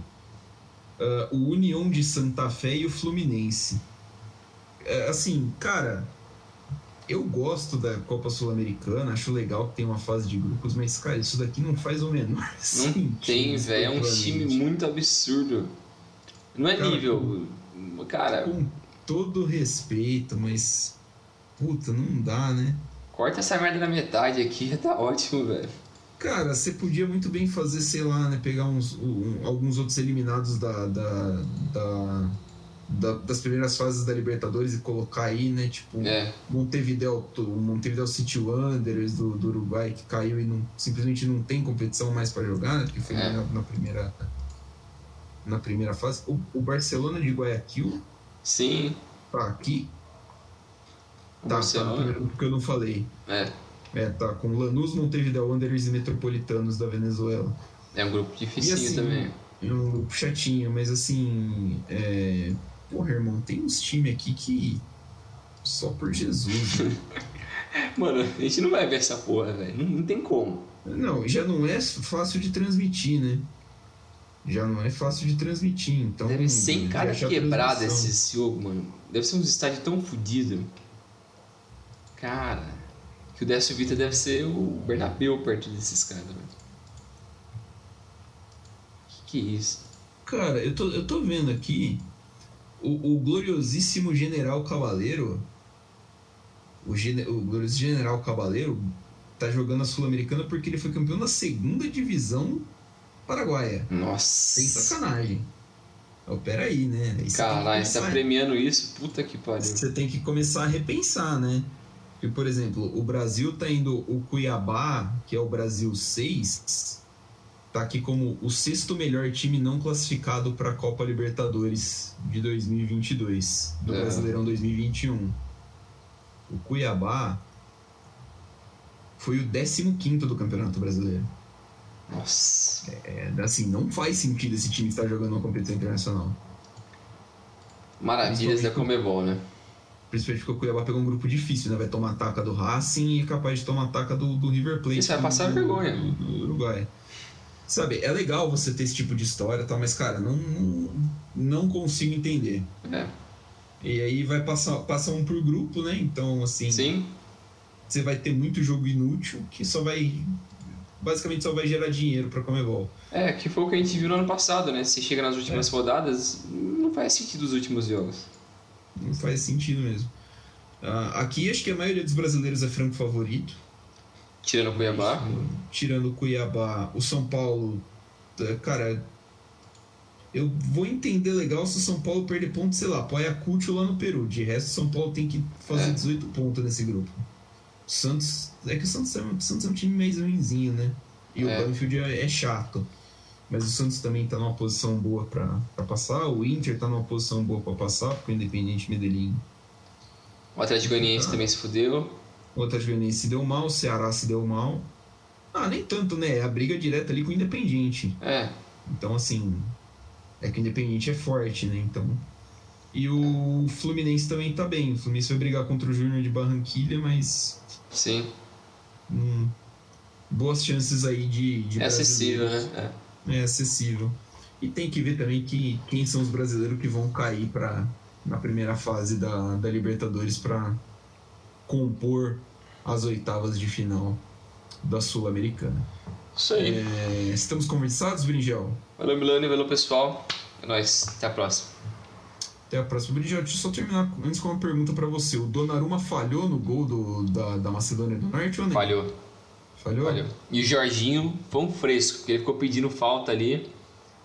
Speaker 2: ah, o União de Santa Fé e o Fluminense. É, assim, cara, eu gosto da Copa Sul-Americana, acho legal que tem uma fase de grupos, mas, cara, isso daqui não faz o menor
Speaker 3: Não tem, velho. É um time muito absurdo. Não é
Speaker 2: Cara,
Speaker 3: nível. Cara,
Speaker 2: Com todo respeito, mas. Puta, não dá, né?
Speaker 3: corta essa merda na metade aqui, tá ótimo, velho.
Speaker 2: Cara, você podia muito bem fazer, sei lá, né? Pegar uns, um- alguns outros eliminados da, da, da- da- das primeiras fases da Libertadores e colocar aí, né? Tipo,
Speaker 3: É,
Speaker 2: Montevideo, Montevideo City Wanderers do, do Uruguai que caiu e não, simplesmente não tem competição mais para jogar, né? Porque foi
Speaker 3: É.
Speaker 2: na primeira na primeira fase. O, o Barcelona de Guayaquil
Speaker 3: sim.
Speaker 2: tá aqui.
Speaker 3: O
Speaker 2: Tá, tá
Speaker 3: Barcelona.
Speaker 2: primeiro grupo que eu não falei.
Speaker 3: É,
Speaker 2: É, tá com Lanús, Montevideo Wanderers e Metropolitanos da Venezuela.
Speaker 3: é um grupo dificinho
Speaker 2: E assim,
Speaker 3: também.
Speaker 2: É um grupo chatinho, mas assim. É... Porra, irmão, tem uns times aqui que. Só por Jesus. né?
Speaker 3: Mano, a gente não vai ver essa porra, velho. Não, não tem como.
Speaker 2: não, já não é fácil de transmitir, né? Já não é fácil de transmitir, então.
Speaker 3: Deve ser em
Speaker 2: já
Speaker 3: cada
Speaker 2: acha a
Speaker 3: quebrada esse jogo, mano. Deve ser uns estádios tão fodidos. Cara, que o Décio Vita deve ser o Bernabéu perto desses caras, velho. Que que é isso?
Speaker 2: Cara, eu tô, eu tô vendo aqui o, o gloriosíssimo General Cavaleiro. O, gene- o gloriosíssimo General Cavaleiro tá jogando a Sul-Americana porque ele foi campeão da segunda divisão paraguaia.
Speaker 3: Nossa.
Speaker 2: Sem sacanagem. Oh, peraí, né? Aí
Speaker 3: Caralho, você tá premiando isso? Puta que pariu.
Speaker 2: Você tem que começar a repensar, né? Porque, por exemplo, o Brasil tá indo. O Cuiabá, que é o Brasil 6, tá aqui como o sexto melhor time não classificado para a Copa Libertadores de 2022, do
Speaker 3: É.
Speaker 2: Brasileirão 2021. O Cuiabá foi o 15 do Campeonato Brasileiro.
Speaker 3: Nossa.
Speaker 2: É, assim, não faz sentido esse time estar jogando uma competição internacional.
Speaker 3: Maravilhas da Comebol, né?
Speaker 2: Principalmente porque o Cuiabá pegou um grupo difícil, né? Vai tomar ataca do Racing e é capaz de tomar ataca do, do River Plate.
Speaker 3: Isso vai passar
Speaker 2: do,
Speaker 3: vergonha.
Speaker 2: Do, do Uruguai. Sabe, é legal você ter esse tipo de história e tal, mas, cara, não, não, não consigo entender.
Speaker 3: É.
Speaker 2: E aí vai passar, passa um por grupo, né? Então, assim,
Speaker 3: Sim?
Speaker 2: você vai ter muito jogo inútil que só vai. Basicamente só vai gerar dinheiro pra Comebol.
Speaker 3: É, que foi o que a gente viu no ano passado, né? Você chega nas últimas
Speaker 2: É.
Speaker 3: rodadas, não faz sentido os últimos jogos.
Speaker 2: Não faz sentido mesmo. Ah, aqui acho que a maioria dos brasileiros é franco favorito.
Speaker 3: Tirando o Cuiabá.
Speaker 2: Tirando o Cuiabá, o São Paulo, eh, cara, eu vou entender legal se o São Paulo perder ponto, sei lá, pro Ayacucho lá no Peru. De resto, o São Paulo tem que fazer
Speaker 3: É.
Speaker 2: 18 pontos nesse grupo. O Santos. É que o Santos é um, o Santos é um time meio ruimzinho, né? E
Speaker 3: É.
Speaker 2: o Banfield é, é chato. Mas o Santos também tá numa posição boa pra, pra passar. O Inter tá numa posição boa pra passar, porque o Independente Medellín.
Speaker 3: O Atlético Goianiense
Speaker 2: Ah.
Speaker 3: também se fudeu.
Speaker 2: O Atlético Goianiense se deu mal, o Ceará se deu mal. Ah, nem tanto, né? É a briga direta ali com o Independente.
Speaker 3: É,
Speaker 2: Então, assim, é que o Independente é forte, né? Então. E o Fluminense também tá bem. O Fluminense vai brigar contra o Júnior de Barranquilha, mas.
Speaker 3: Sim.
Speaker 2: hum, boas chances aí de. de
Speaker 3: É acessível, né? É.
Speaker 2: É acessível. E tem que ver também que, quem são os brasileiros que vão cair pra, na primeira fase da, da Libertadores para compor as oitavas de final da Sul-Americana.
Speaker 3: Isso aí.
Speaker 2: É, estamos conversados, Bringel?
Speaker 3: Valeu, Milani. Valeu, pessoal. É nóis. Até a próxima.
Speaker 2: Até a próxima. Bringel, deixa eu só terminar antes com uma pergunta pra você. O Donnarumma falhou no gol do, da, da Macedônia do Norte ou não?
Speaker 3: Falhou.
Speaker 2: Falhou?
Speaker 3: Falhou. E o Jorginho foi um fresco, porque ele ficou pedindo falta ali.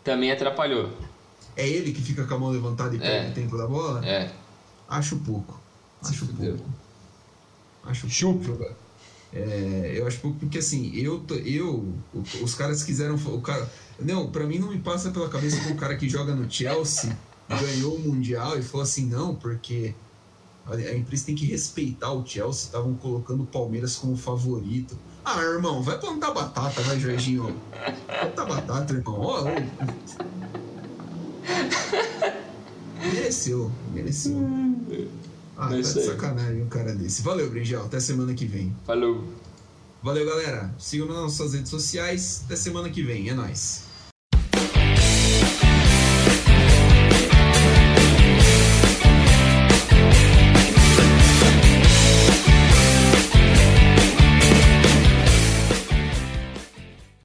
Speaker 3: Também atrapalhou.
Speaker 2: É ele que fica com a mão levantada e perde
Speaker 3: É.
Speaker 2: o tempo da bola?
Speaker 3: É.
Speaker 2: Acho pouco. Acho pouco. Acho
Speaker 3: Chupa.
Speaker 2: pouco. É, eu acho pouco porque assim, eu, eu os caras quiseram. O cara, não, pra mim não me passa pela cabeça que o cara que joga no Chelsea ganhou o Mundial e falou assim, não, porque a, empresa tem que respeitar o Chelsea, estavam colocando o Palmeiras como favorito. Ah, irmão, vai plantar batata, vai, Jorginho. Planta batata, irmão. Ó. Mereceu, mereceu. Ah,
Speaker 3: É
Speaker 2: tá de sacanagem um cara desse. Valeu, Bringel. Até semana que vem.
Speaker 3: Falou.
Speaker 2: Valeu, galera. Sigam nas nossas redes sociais. Até semana que vem. É nóis.